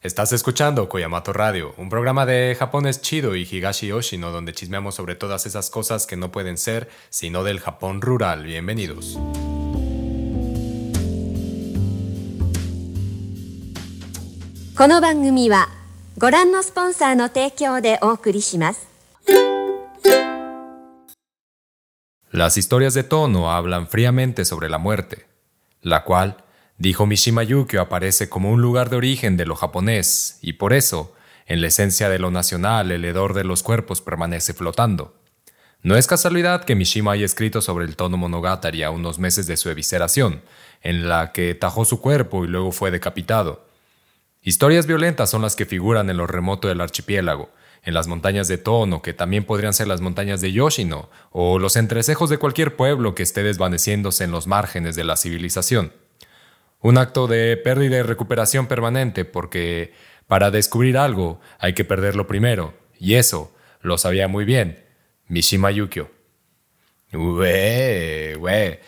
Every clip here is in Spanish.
Estás escuchando Koyamato Radio, un programa de japonés chido y Higashi Yoshino donde chismeamos sobre todas esas cosas que no pueden ser sino del Japón rural. Bienvenidos. Las historias de Tono hablan fríamente sobre la muerte, la cual dijo Mishima Yukio, aparece como un lugar de origen de lo japonés, y por eso, en la esencia de lo nacional, el hedor de los cuerpos permanece flotando. No es casualidad que Mishima haya escrito sobre el Tono Monogatari a unos meses de su evisceración, en la que tajó su cuerpo y luego fue decapitado. Historias violentas son las que figuran en lo remoto del archipiélago, en las montañas de Tono, que también podrían ser las montañas de Yoshino, o los entrecejos de cualquier pueblo que esté desvaneciéndose en los márgenes de la civilización. Un acto de pérdida y recuperación permanente, porque para descubrir algo hay que perderlo primero, y eso lo sabía muy bien Mishima Yukio. Ue, ue,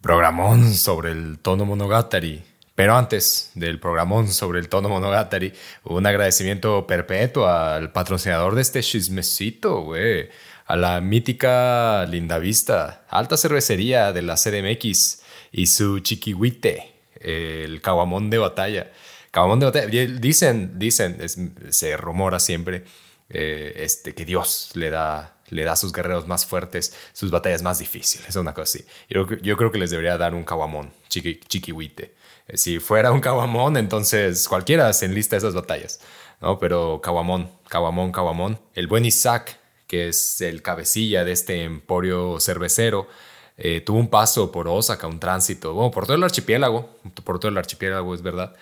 programón sobre el tono monogatari. Pero antes del programón sobre el tono monogatari, un agradecimiento perpetuo al patrocinador de este chismecito, güey. A la mítica Linda Vista, alta cervecería de la CDMX y su chiquihuite, el caguamón de batalla. Caguamón de batalla. Dicen, dicen, es- se rumora siempre eh, este, que Dios le da, le da a sus guerreros más fuertes sus batallas más difíciles, una cosa así. Yo, yo creo que les debería dar un caguamón, chiqui, chiquihuite. Eh, Si fuera un caguamón, entonces cualquiera se enlista a esas batallas, ¿no? Pero caguamón, caguamón, caguamón. El buen Isaac, que es el cabecilla de este emporio cervecero, eh, tuvo un paso por Osaka, un tránsito, bueno, por todo el archipiélago, por todo el archipiélago, es verdad,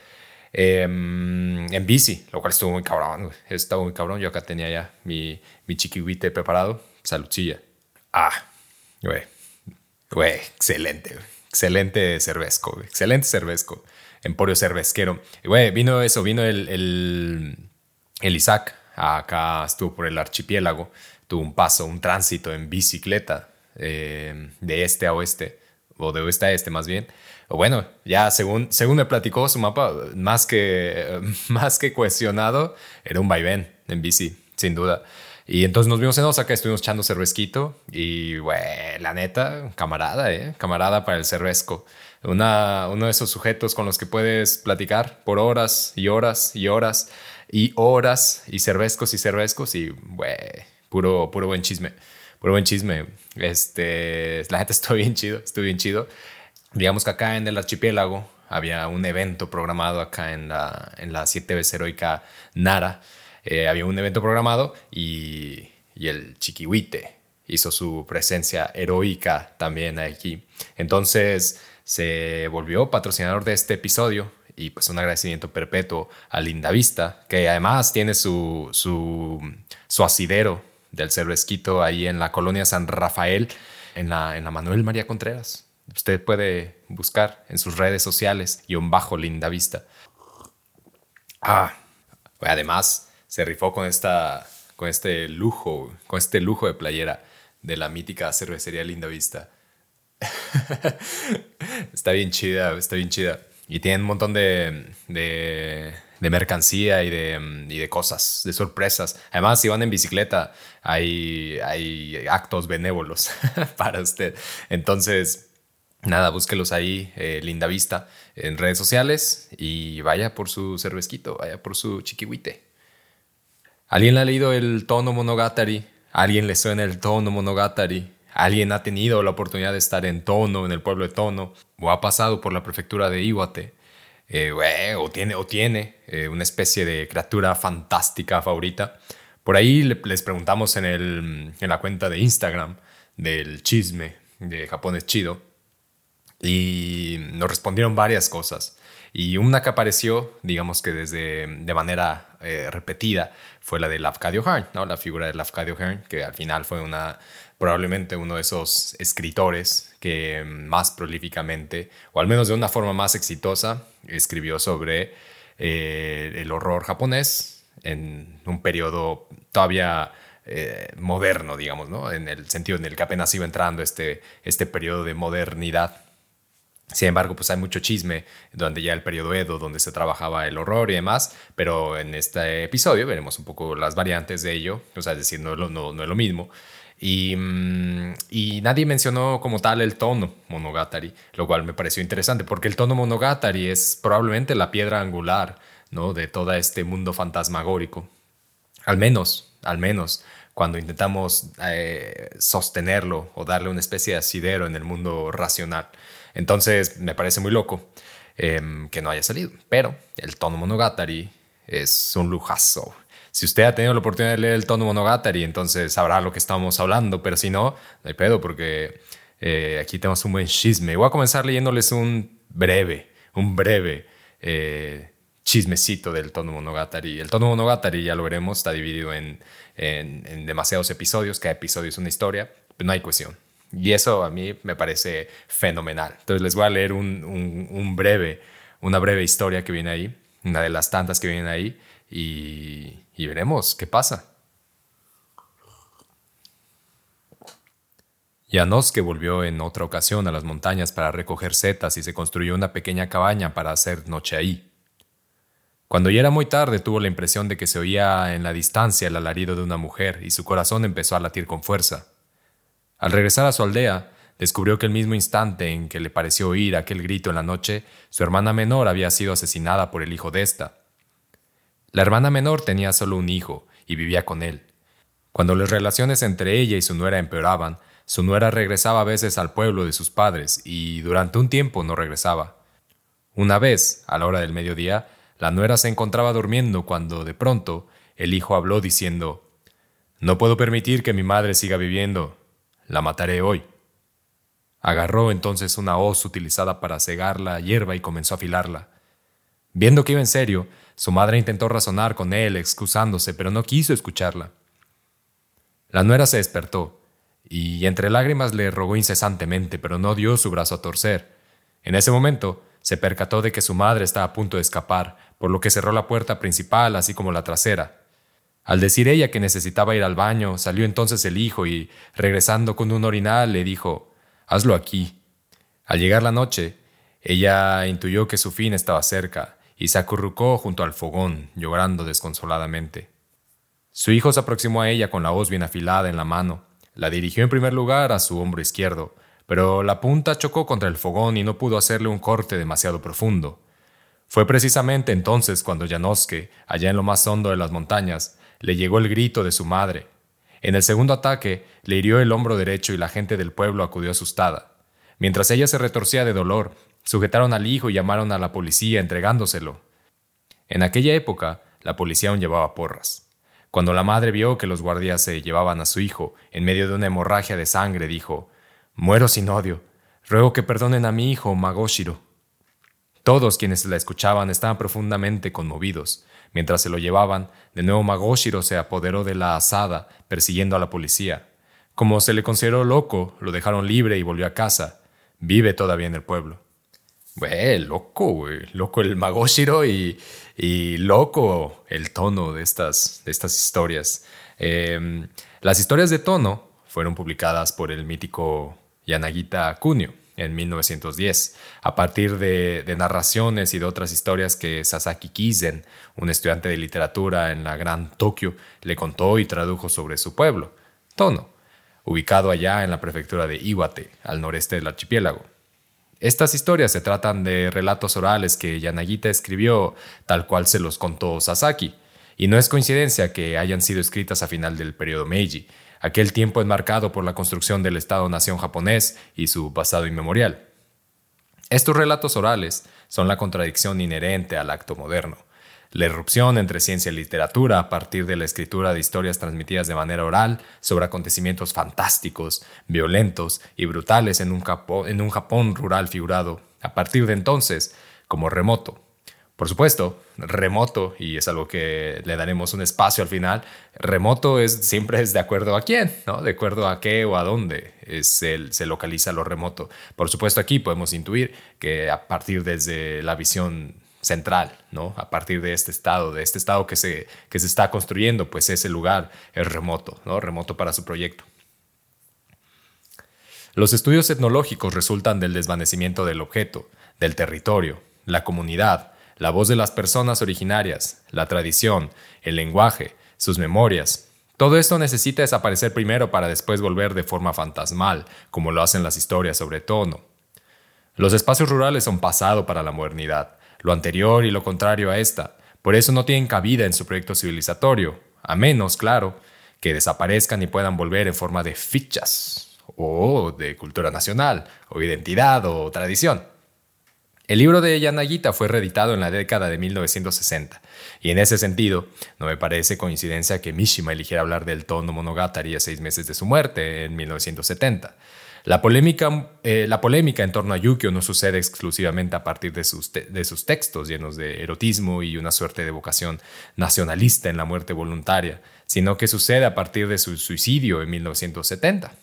eh, en bici, lo cual estuvo muy cabrón, estuvo muy cabrón. Yo acá tenía ya mi, mi chiquihuite preparado, saludcilla. Ah, güey, güey, excelente, excelente cervezco, excelente cervezco, emporio cervezquero. Güey, vino eso, vino el, el, el Isaac, acá estuvo por el archipiélago, tuvo un paso, un tránsito en bicicleta eh, de este a oeste, o de oeste a este más bien. O bueno, ya según, según me platicó su mapa, más que, más que cuestionado, era un vaivén en bici, sin duda. Y entonces nos vimos en Osaka, estuvimos echando cervezquito y, güey, la neta, camarada, ¿eh? Camarada para el cervezco. Una, uno de esos sujetos con los que puedes platicar por horas y horas y horas y horas y cervezcos y cervezcos y, güey, puro, puro buen chisme. Puro buen chisme. Este, la gente estuvo bien chido, estuvo bien chido. Digamos que acá en el archipiélago había un evento programado acá en la, en la 7 veces heroica Nara. Eh, había un evento programado y, y el Chiquihuite hizo su presencia heroica también aquí. Entonces se volvió patrocinador de este episodio y pues un agradecimiento perpetuo a Lindavista, que además tiene su, su, su asidero del cervezquito ahí en la colonia San Rafael, en la, en la Manuel María Contreras. Usted puede buscar en sus redes sociales y un bajo Lindavista. Ah, además se rifó con esta con este lujo, con este lujo de playera de la mítica cervecería Linda Vista. está bien chida, está bien chida. Y tienen un montón de, de, de mercancía y de, y de cosas, de sorpresas. Además, si van en bicicleta, hay, hay actos benévolos para usted. Entonces, nada, búsquelos ahí, eh, Linda Vista, en redes sociales y vaya por su cervezquito, vaya por su chiquihuite. ¿Alguien ha leído el tono monogatari? ¿Alguien le suena el tono monogatari? ¿Alguien ha tenido la oportunidad de estar en Tono, en el pueblo de Tono? ¿O ha pasado por la prefectura de Iwate? Eh, o tiene, o tiene eh, una especie de criatura fantástica favorita. Por ahí le- les preguntamos en, el, en la cuenta de Instagram del chisme de Japón es chido y nos respondieron varias cosas. Y una que apareció, digamos que desde de manera eh, repetida, fue la de Lafcadio Hearn, ¿no? la figura de Lafcadio Hearn, que al final fue una, probablemente uno de esos escritores que más prolíficamente, o al menos de una forma más exitosa, escribió sobre eh, el horror japonés en un periodo todavía eh, moderno, digamos, ¿no? en el sentido en el que apenas iba entrando este, este periodo de modernidad Sin embargo, pues hay mucho chisme donde ya el periodo Edo, donde se trabajaba el horror y demás, pero en este episodio veremos un poco las variantes de ello, o sea, es decir, no, no, no es lo mismo. Y, mm, y, nadie mencionó como tal el tono monogatari, lo cual me pareció interesante, porque el tono monogatari es probablemente la piedra angular de todo este mundo fantasmagórico. Al menos, al menos, cuando intentamos eh, sostenerlo o darle una especie de asidero en el mundo racional. Entonces, me parece muy loco em, que no haya salido. Pero el tono monogatari es un lujazo. Si usted ha tenido la oportunidad de leer el tono monogatari, entonces sabrá lo que estamos hablando, pero si no, no hay pedo porque eh, aquí tenemos un buen chisme. Voy a comenzar leyéndoles un breve, un breve eh, chismecito del tono monogatari. El tono monogatari, ya lo veremos, está dividido en, en, demasiados episodios, cada episodio es una historia, pero no hay cuestión. Y eso a mí me parece fenomenal. Entonces les voy a leer un, un, breve, una breve historia que viene ahí, una de las tantas que vienen ahí, y, y veremos qué pasa. que volvió en otra ocasión a las montañas para recoger setas y se construyó una pequeña cabaña para hacer noche ahí. Cuando ya era muy tarde tuvo la impresión de que se oía en la distancia el alarido de una mujer y su corazón empezó a latir con fuerza. Al regresar a su aldea, descubrió que el mismo instante en que le pareció oír aquel grito en la noche, su hermana menor había sido asesinada por el hijo de ésta. La hermana menor tenía solo un hijo y vivía con él. Cuando las relaciones entre ella y su nuera empeoraban, su nuera regresaba a veces al pueblo de sus padres y durante un tiempo no regresaba. Una vez, a la hora del mediodía, la nuera se encontraba durmiendo cuando, de pronto, el hijo habló diciendo, No puedo permitir que mi madre siga viviendo. La mataré hoy. Agarró entonces una hoz utilizada para cegar la hierba y comenzó a afilarla. Viendo que iba en serio, su madre intentó razonar con él, excusándose, pero no quiso escucharla. La nuera se despertó, y entre lágrimas le rogó incesantemente, pero no dio su brazo a torcer. En ese momento, se percató de que su madre estaba a punto de escapar, por lo que cerró la puerta principal así como la trasera. Al decir ella que necesitaba ir al baño, salió entonces el hijo y, regresando con un orinal, le dijo, Hazlo aquí. Al llegar la noche, ella intuyó que su fin estaba cerca y se acurrucó junto al fogón, llorando desconsoladamente. Su hijo se aproximó a ella con la hoz bien afilada en la mano, la dirigió en primer lugar a su hombro izquierdo, pero la punta chocó contra el fogón y no pudo hacerle un corte demasiado profundo. Fue precisamente entonces cuando Janoske, allá en lo más hondo de las montañas, le llegó el grito de su madre. En el segundo ataque, le hirió el hombro derecho y la gente del pueblo acudió asustada. Mientras ella se retorcía de dolor, sujetaron al hijo y llamaron a la policía entregándoselo. En aquella época, la policía aún llevaba porras. Cuando la madre vio que los guardias se llevaban a su hijo en medio de una hemorragia de sangre, dijo, Muero sin odio. Ruego que perdonen a mi hijo, Magoshiro. Todos quienes la escuchaban estaban profundamente conmovidos. Mientras se lo llevaban, de nuevo Magoshiro se apoderó de la asada, persiguiendo a la policía. Como se le consideró loco, lo dejaron libre y volvió a casa. Vive todavía en el pueblo. Güey, loco. Loco el Magoshiro y, loco el tono de estas, de estas historias. Em, las historias de tono fueron publicadas por el mítico Yanagita Kunio en 1910, a partir de, narraciones y de otras historias que Sasaki Kizen, un estudiante de literatura en la Gran Tokio, le contó y tradujo sobre su pueblo, Tono, ubicado allá en la prefectura de Iwate, al noreste del archipiélago. Estas historias se tratan de relatos orales que Yanagita escribió tal cual se los contó Sasaki, y no es coincidencia que hayan sido escritas a final del periodo Meiji, aquel tiempo enmarcado por la construcción del Estado-nación japonés y su pasado inmemorial. Estos relatos orales son la contradicción inherente al acto moderno, la irrupción entre ciencia y literatura a partir de la escritura de historias transmitidas de manera oral sobre acontecimientos fantásticos, violentos y brutales en un, Japón rural figurado, a partir de entonces como remoto, por supuesto, remoto, y es algo que le daremos un espacio al final, remoto es, siempre es de acuerdo a quién, ¿no? De acuerdo a qué o a dónde se localiza lo remoto. Por supuesto, aquí podemos intuir que a partir desde la visión central, ¿no? A partir de este estado, de este estado que se, que se está construyendo, pues ese lugar es remoto, ¿no? Remoto para su proyecto. Los estudios etnológicos resultan del desvanecimiento del objeto, del territorio, la comunidad, la voz de las personas originarias, la tradición, el lenguaje, sus memorias. Todo esto necesita desaparecer primero para después volver de forma fantasmal, como lo hacen las historias sobre tono. Los espacios rurales son pasado para la modernidad, lo anterior y lo contrario a esta, por eso no tienen cabida en su proyecto civilizatorio, a menos, claro, que desaparezcan y puedan volver en forma de fichas, o de cultura nacional, o identidad, o tradición. El libro de Yanagita fue reeditado en la década de 1960, y en ese sentido, no me parece coincidencia que Mishima eligiera hablar del tono monogatari a seis meses de su muerte, en 1970. La polémica, eh, la polémica en torno a Yukio no sucede exclusivamente a partir de sus, de sus textos llenos de erotismo y una suerte de vocación nacionalista en la muerte voluntaria, sino que sucede a partir de su suicidio en 1970.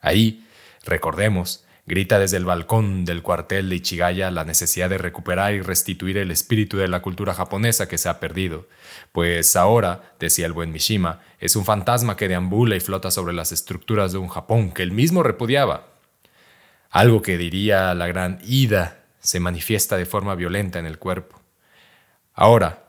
Ahí, recordemos, grita desde el balcón del cuartel de Ichigaya la necesidad de recuperar y restituir el espíritu de la cultura japonesa que se ha perdido, pues ahora, decía el buen Mishima, es un fantasma que deambula y flota sobre las estructuras de un Japón que él mismo repudiaba. Algo que diría la gran Ida se manifiesta de forma violenta en el cuerpo. Ahora,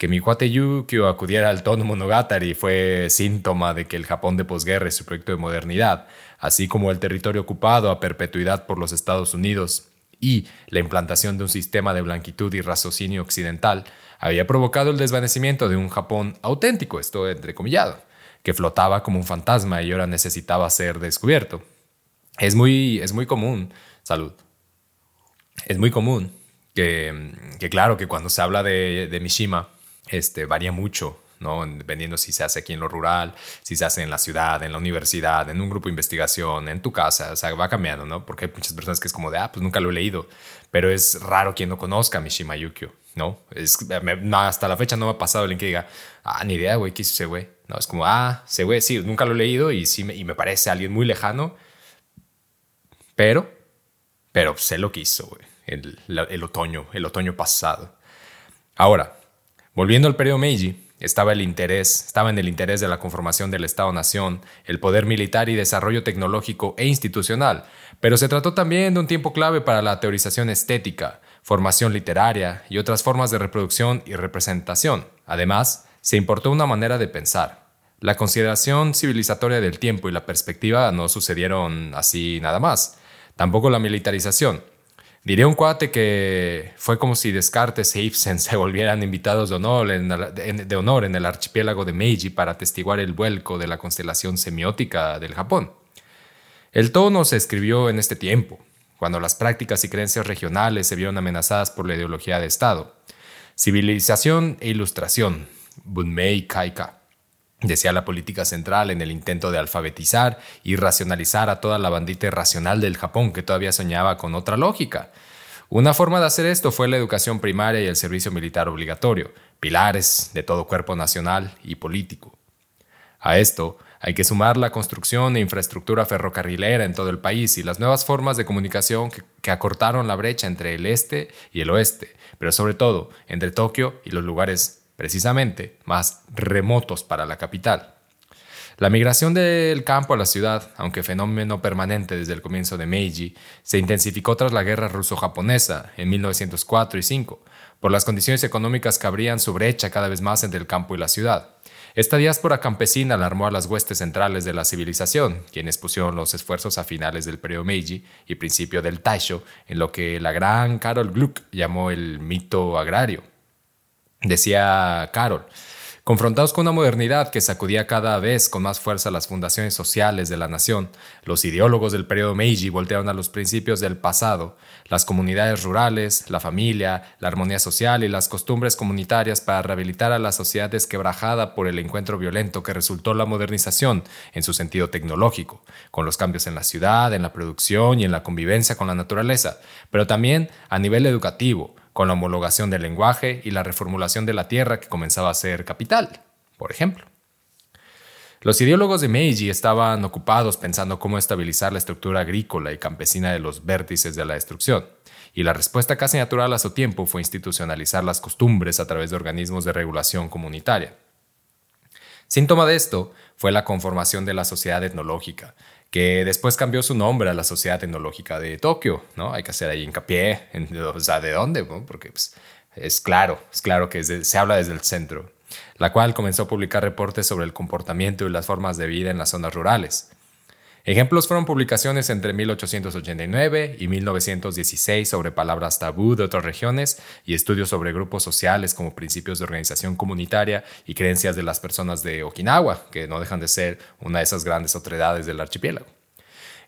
que mi cuate Yukio acudiera al tono monogatari fue síntoma de que el Japón de posguerra es su proyecto de modernidad, así como el territorio ocupado a perpetuidad por los Estados Unidos y la implantación de un sistema de blanquitud y raciocinio occidental, había provocado el desvanecimiento de un Japón auténtico, esto entrecomillado, que flotaba como un fantasma y ahora necesitaba ser descubierto. Es muy, es muy común, salud, es muy común que, que claro, que cuando se habla de, de Mishima, este, varía mucho, ¿no? Dependiendo si se hace aquí en lo rural, si se hace en la ciudad, en la universidad, en un grupo de investigación, en tu casa, o sea, va cambiando, ¿no? Porque hay muchas personas que es como de, ah, pues nunca lo he leído, pero es raro quien no conozca a Mishima Yukio, ¿no? Es, hasta la fecha no me ha pasado alguien que diga, ah, ni idea, güey, ¿qué hizo ese güey? No, es como, ah, ese güey, sí, nunca lo he leído y sí me, y me parece alguien muy lejano, pero, pero sé lo que hizo, güey, el, el otoño, el otoño pasado. Ahora, Volviendo al periodo Meiji, estaba el interés, estaba en el interés de la conformación del Estado-nación, el poder militar y desarrollo tecnológico e institucional, pero se trató también de un tiempo clave para la teorización estética, formación literaria y otras formas de reproducción y representación. Además, se importó una manera de pensar. La consideración civilizatoria del tiempo y la perspectiva no sucedieron así nada más. Tampoco la militarización. Diría un cuate que fue como si Descartes e Ibsen se volvieran invitados de honor, en el, de honor en el archipiélago de Meiji para atestiguar el vuelco de la constelación semiótica del Japón. El tono se escribió en este tiempo, cuando las prácticas y creencias regionales se vieron amenazadas por la ideología de Estado. Civilización e ilustración, Bunmei Kaika decía la política central en el intento de alfabetizar y racionalizar a toda la bandita irracional del Japón que todavía soñaba con otra lógica. Una forma de hacer esto fue la educación primaria y el servicio militar obligatorio, pilares de todo cuerpo nacional y político. A esto hay que sumar la construcción de infraestructura ferrocarrilera en todo el país y las nuevas formas de comunicación que, que acortaron la brecha entre el este y el oeste, pero sobre todo entre Tokio y los lugares precisamente más remotos para la capital. La migración del campo a la ciudad, aunque fenómeno permanente desde el comienzo de Meiji, se intensificó tras la guerra ruso-japonesa en 1904 y 5, por las condiciones económicas que abrían su brecha cada vez más entre el campo y la ciudad. Esta diáspora campesina alarmó a las huestes centrales de la civilización, quienes pusieron los esfuerzos a finales del periodo Meiji y principio del Taisho en lo que la gran Carol Gluck llamó el mito agrario. Decía Carol, confrontados con una modernidad que sacudía cada vez con más fuerza las fundaciones sociales de la nación, los ideólogos del periodo Meiji voltearon a los principios del pasado, las comunidades rurales, la familia, la armonía social y las costumbres comunitarias para rehabilitar a la sociedad desquebrajada por el encuentro violento que resultó la modernización en su sentido tecnológico, con los cambios en la ciudad, en la producción y en la convivencia con la naturaleza, pero también a nivel educativo, con la homologación del lenguaje y la reformulación de la tierra que comenzaba a ser capital, por ejemplo. Los ideólogos de Meiji estaban ocupados pensando cómo estabilizar la estructura agrícola y campesina de los vértices de la destrucción, y la respuesta casi natural a su tiempo fue institucionalizar las costumbres a través de organismos de regulación comunitaria. Síntoma de esto fue la conformación de la sociedad etnológica, que después cambió su nombre a la Sociedad Tecnológica de Tokio, ¿no? Hay que hacer ahí hincapié, en, o sea, ¿de dónde? Porque pues, es claro, es claro que se habla desde el centro, la cual comenzó a publicar reportes sobre el comportamiento y las formas de vida en las zonas rurales. Ejemplos fueron publicaciones entre 1889 y 1916 sobre palabras tabú de otras regiones y estudios sobre grupos sociales como principios de organización comunitaria y creencias de las personas de Okinawa, que no dejan de ser una de esas grandes otredades del archipiélago.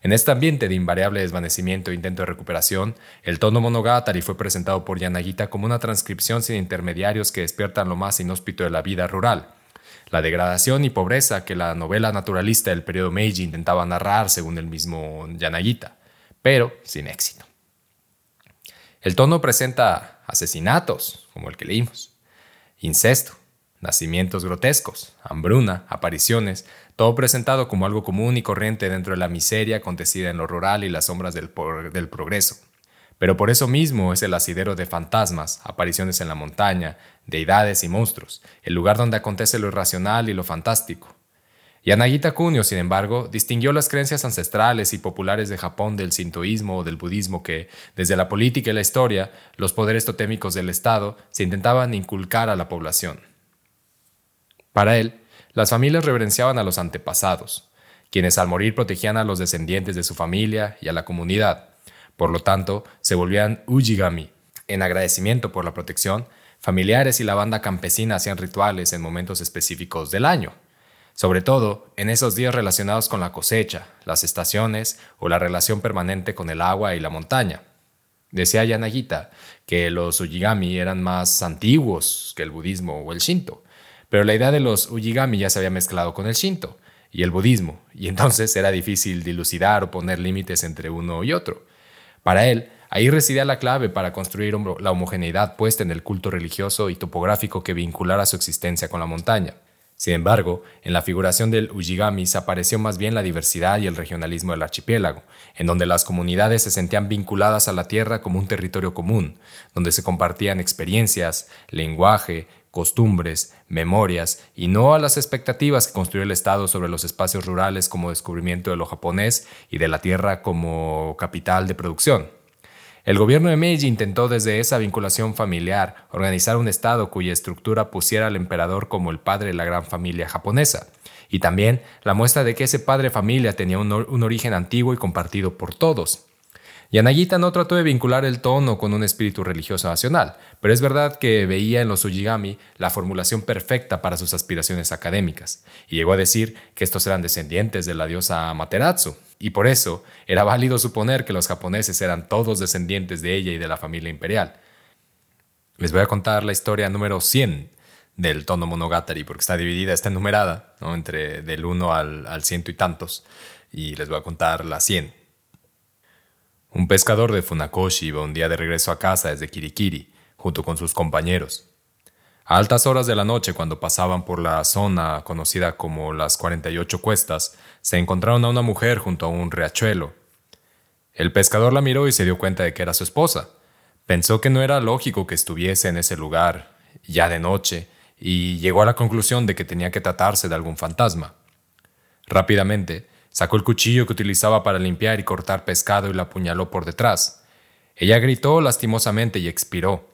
En este ambiente de invariable desvanecimiento e intento de recuperación, el tono monogatari fue presentado por Yanagita como una transcripción sin intermediarios que despiertan lo más inhóspito de la vida rural, la degradación y pobreza que la novela naturalista del periodo Meiji intentaba narrar según el mismo Yanagita, pero sin éxito. El tono presenta asesinatos, como el que leímos, incesto, nacimientos grotescos, hambruna, apariciones, todo presentado como algo común y corriente dentro de la miseria acontecida en lo rural y las sombras del, del progreso. Pero por eso mismo es el asidero de fantasmas, apariciones en la montaña, deidades y monstruos, el lugar donde acontece lo irracional y lo fantástico. Yanagita Kunio, sin embargo, distinguió las creencias ancestrales y populares de Japón del sintoísmo o del budismo que, desde la política y la historia, los poderes totémicos del Estado se intentaban inculcar a la población. Para él, las familias reverenciaban a los antepasados, quienes al morir protegían a los descendientes de su familia y a la comunidad. Por lo tanto, se volvían ujigami. En agradecimiento por la protección, familiares y la banda campesina hacían rituales en momentos específicos del año, sobre todo en esos días relacionados con la cosecha, las estaciones o la relación permanente con el agua y la montaña. Decía Yanagita que los ujigami eran más antiguos que el budismo o el shinto, pero la idea de los ujigami ya se había mezclado con el shinto y el budismo, y entonces era difícil dilucidar o poner límites entre uno y otro. Para él, Ahí residía la clave para construir la homogeneidad puesta en el culto religioso y topográfico que vinculara su existencia con la montaña. Sin embargo, en la figuración del Ujigami se apareció más bien la diversidad y el regionalismo del archipiélago, en donde las comunidades se sentían vinculadas a la tierra como un territorio común, donde se compartían experiencias, lenguaje, costumbres, memorias, y no a las expectativas que construyó el Estado sobre los espacios rurales como descubrimiento de lo japonés y de la tierra como capital de producción. El gobierno de Meiji intentó desde esa vinculación familiar organizar un Estado cuya estructura pusiera al emperador como el padre de la gran familia japonesa, y también la muestra de que ese padre familia tenía un, un origen antiguo y compartido por todos. Yanagita no trató de vincular el tono con un espíritu religioso nacional, pero es verdad que veía en los Ujigami la formulación perfecta para sus aspiraciones académicas, y llegó a decir que estos eran descendientes de la diosa Amaterasu, y por eso era válido suponer que los japoneses eran todos descendientes de ella y de la familia imperial. Les voy a contar la historia número 100 del tono monogatari, porque está dividida, está enumerada, ¿no? entre del 1 al, al ciento y tantos, y les voy a contar la 100. Un pescador de Funakoshi iba un día de regreso a casa desde Kirikiri, junto con sus compañeros. A altas horas de la noche, cuando pasaban por la zona conocida como las 48 Cuestas, se encontraron a una mujer junto a un riachuelo. El pescador la miró y se dio cuenta de que era su esposa. Pensó que no era lógico que estuviese en ese lugar, ya de noche, y llegó a la conclusión de que tenía que tratarse de algún fantasma. Rápidamente, Sacó el cuchillo que utilizaba para limpiar y cortar pescado y la apuñaló por detrás. Ella gritó lastimosamente y expiró.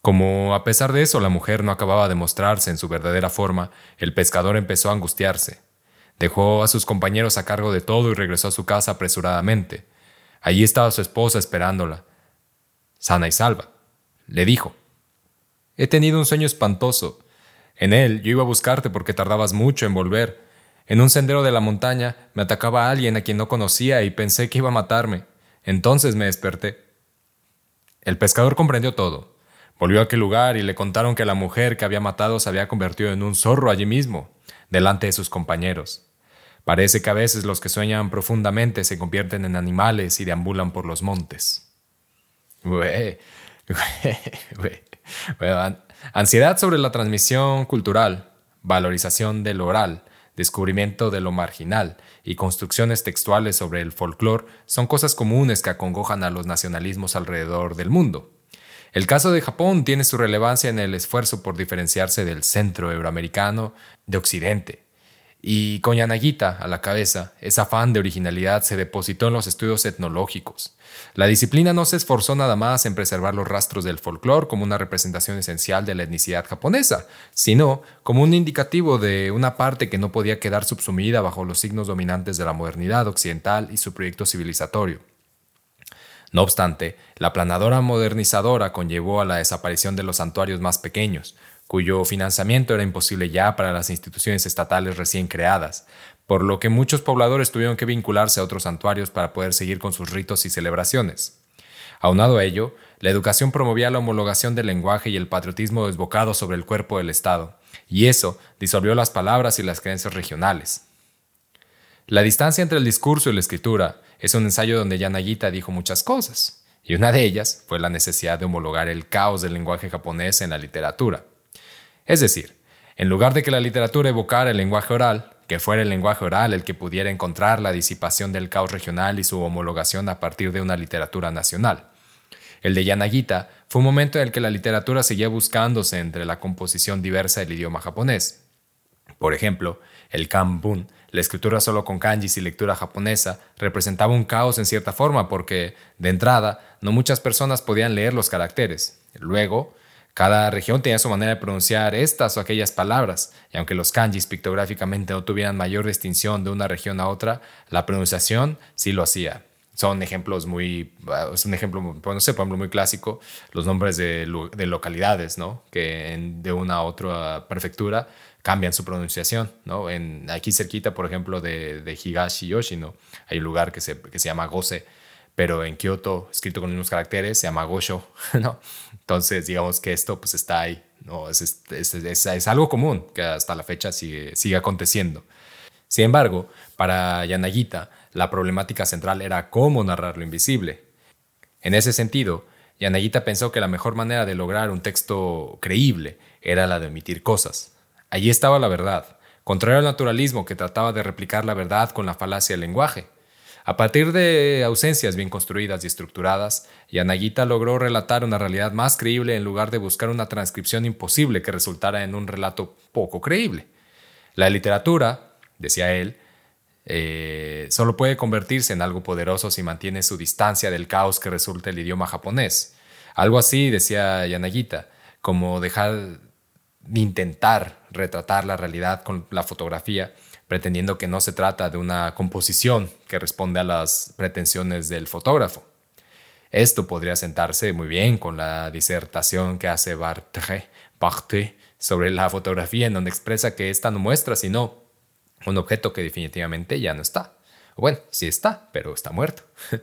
Como a pesar de eso la mujer no acababa de mostrarse en su verdadera forma, el pescador empezó a angustiarse. Dejó a sus compañeros a cargo de todo y regresó a su casa apresuradamente. Allí estaba su esposa esperándola. Sana y salva. Le dijo. He tenido un sueño espantoso. En él yo iba a buscarte porque tardabas mucho en volver. En un sendero de la montaña me atacaba alguien a quien no conocía y pensé que iba a matarme. Entonces me desperté. El pescador comprendió todo. Volvió a aquel lugar y le contaron que la mujer que había matado se había convertido en un zorro allí mismo, delante de sus compañeros. Parece que a veces los que sueñan profundamente se convierten en animales y deambulan por los montes. ansiedad sobre la transmisión cultural, valorización del oral, descubrimiento de lo marginal y construcciones textuales sobre el folclore son cosas comunes que acongojan a los nacionalismos alrededor del mundo. El caso de Japón tiene su relevancia en el esfuerzo por diferenciarse del centro euroamericano de Occidente, Y con Yanagita a la cabeza, ese afán de originalidad se depositó en los estudios etnológicos. La disciplina no se esforzó nada más en preservar los rastros del folclore como una representación esencial de la etnicidad japonesa, sino como un indicativo de una parte que no podía quedar subsumida bajo los signos dominantes de la modernidad occidental y su proyecto civilizatorio. No obstante, la planadora modernizadora conllevó a la desaparición de los santuarios más pequeños, cuyo financiamiento era imposible ya para las instituciones estatales recién creadas, por lo que muchos pobladores tuvieron que vincularse a otros santuarios para poder seguir con sus ritos y celebraciones. Aunado a ello, la educación promovía la homologación del lenguaje y el patriotismo desbocado sobre el cuerpo del Estado, y eso disolvió las palabras y las creencias regionales. La distancia entre el discurso y la escritura es un ensayo donde Yanagita dijo muchas cosas, y una de ellas fue la necesidad de homologar el caos del lenguaje japonés en la literatura. Es decir, en lugar de que la literatura evocara el lenguaje oral, que fuera el lenguaje oral el que pudiera encontrar la disipación del caos regional y su homologación a partir de una literatura nacional. El de Yanagita fue un momento en el que la literatura seguía buscándose entre la composición diversa del idioma japonés. Por ejemplo, el kanbun, la escritura solo con kanjis y lectura japonesa, representaba un caos en cierta forma porque, de entrada, no muchas personas podían leer los caracteres. Luego, cada región tenía su manera de pronunciar estas o aquellas palabras, y aunque los kanjis pictográficamente no tuvieran mayor distinción de una región a otra, la pronunciación sí lo hacía. Son ejemplos muy, es un ejemplo, no sé, por ejemplo, muy clásico, los nombres de, localidades, ¿no? Que de una a otra prefectura cambian su pronunciación, ¿no? En, aquí cerquita, por ejemplo, de, de Higashi Yoshino, hay un lugar que se, que se llama Gose, pero en Kyoto, escrito con unos caracteres, se llama Gosho, ¿no? Entonces, digamos que esto pues está ahí, ¿no? Es, es, es, algo común que hasta la fecha sigue, sigue aconteciendo. Sin embargo, para Yanagita, la problemática central era cómo narrar lo invisible. En ese sentido, Yanagita pensó que la mejor manera de lograr un texto creíble era la de omitir cosas. Allí estaba la verdad, contrario al naturalismo que trataba de replicar la verdad con la falacia del lenguaje. A partir de ausencias bien construidas y estructuradas, Yanagita logró relatar una realidad más creíble en lugar de buscar una transcripción imposible que resultara en un relato poco creíble. La literatura, decía él, eh, solo puede convertirse en algo poderoso si mantiene su distancia del caos que resulta el idioma japonés. Algo así, decía Yanagita, como dejar de intentar retratar la realidad con la fotografía pretendiendo que no se trata de una composición que responde a las pretensiones del fotógrafo. Esto podría sentarse muy bien con la disertación que hace Barthe, sobre la fotografía, en donde expresa que esta no muestra sino un objeto que definitivamente ya no está. Bueno, sí está, pero está muerto.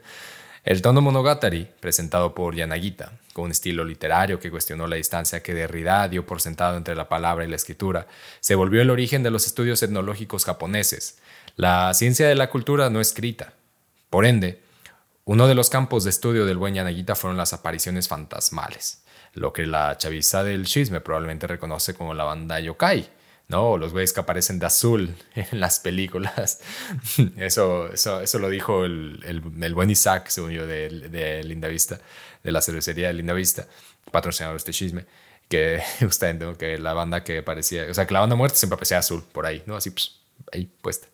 El tono monogatari, presentado por Yanagita, con un estilo literario que cuestionó la distancia que Derrida dio por sentado entre la palabra y la escritura, se volvió el origen de los estudios etnológicos japoneses, la ciencia de la cultura no escrita. Por ende, uno de los campos de estudio del buen Yanagita fueron las apariciones fantasmales, lo que la chaviza del chisme probablemente reconoce como la banda yokai, ¿no? Los güeyes que aparecen de azul en las películas. Eso, eso, eso lo dijo el, el, buen Isaac, según yo, de, de, Linda Vista, de la cervecería de Linda Vista, patrocinador de este chisme, que justamente que la banda que parecía, o sea, que la banda muerta siempre aparecía azul, por ahí, ¿no? Así, pues, ahí puesta.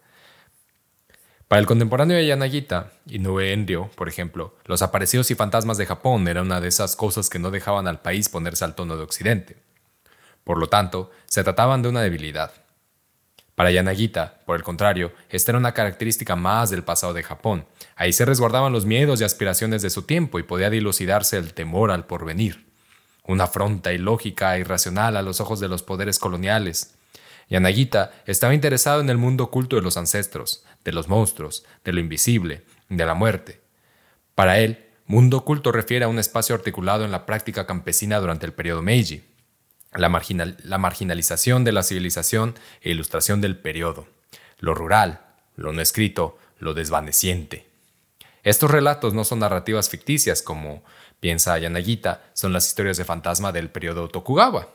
Para el contemporáneo de Yanagita, Inoue Enryo, por ejemplo, los aparecidos y fantasmas de Japón eran una de esas cosas que no dejaban al país ponerse al tono de Occidente. Por lo tanto, se trataban de una debilidad. Para Yanagita, por el contrario, esta era una característica más del pasado de Japón. Ahí se resguardaban los miedos y aspiraciones de su tiempo y podía dilucidarse el temor al porvenir. Una afronta ilógica e irracional a los ojos de los poderes coloniales. Yanagita estaba interesado en el mundo oculto de los ancestros, de los monstruos, de lo invisible, de la muerte. Para él, mundo oculto refiere a un espacio articulado en la práctica campesina durante el periodo Meiji la, marginalización de la civilización e ilustración del periodo, lo rural, lo no escrito, lo desvaneciente. Estos relatos no son narrativas ficticias como piensa Yanagita, son las historias de fantasma del periodo Tokugawa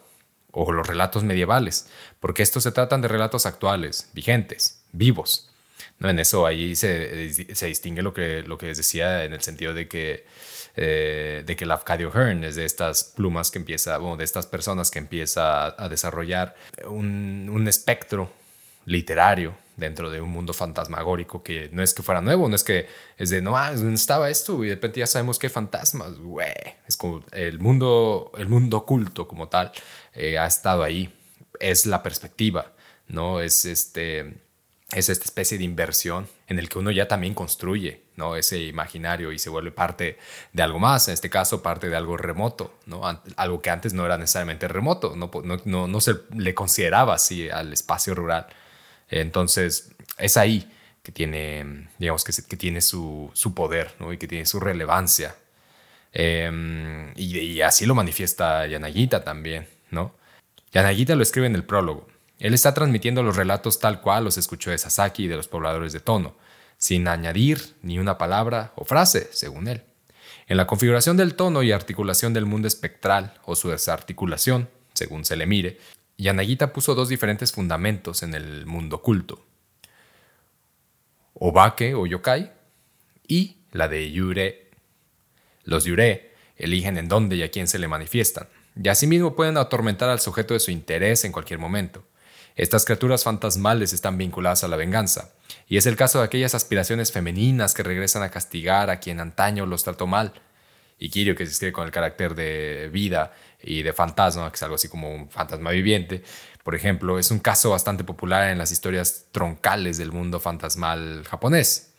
o los relatos medievales, porque estos se tratan de relatos actuales, vigentes, vivos. ¿No? En eso ahí se, se distingue lo que, lo que les decía en el sentido de que eh, de que el Afcadio Hearn es de estas plumas que empieza, bueno, de estas personas que empieza a, desarrollar un, espectro literario dentro de un mundo fantasmagórico que no es que fuera nuevo, no es que es de no, ah, estaba esto y de repente ya sabemos que fantasmas, güey. Es como el mundo, el mundo oculto como tal eh, ha estado ahí. Es la perspectiva, ¿no? Es este es esta especie de inversión en el que uno ya también construye ¿no? ese imaginario y se vuelve parte de algo más, en este caso parte de algo remoto, ¿no? algo que antes no era necesariamente remoto, no, no, no, se le consideraba así al espacio rural. Entonces es ahí que tiene, digamos, que, que tiene su, su, poder ¿no? y que tiene su relevancia. Em, y, y, así lo manifiesta Yanagita también. ¿no? Yanagita lo escribe en el prólogo. Él está transmitiendo los relatos tal cual los escuchó de Sasaki y de los pobladores de Tono, sin añadir ni una palabra o frase, según él. En la configuración del tono y articulación del mundo espectral, o su desarticulación, según se le mire, Yanagita puso dos diferentes fundamentos en el mundo oculto. Obake o yokai y la de yure. Los yure eligen en dónde y a quién se le manifiestan, y asimismo pueden atormentar al sujeto de su interés en cualquier momento. Estas criaturas fantasmales están vinculadas a la venganza, y es el caso de aquellas aspiraciones femeninas que regresan a castigar a quien antaño los trató mal. Y Kirio, que se escribe con el carácter de vida y de fantasma, que es algo así como un fantasma viviente, por ejemplo, es un caso bastante popular en las historias troncales del mundo fantasmal japonés.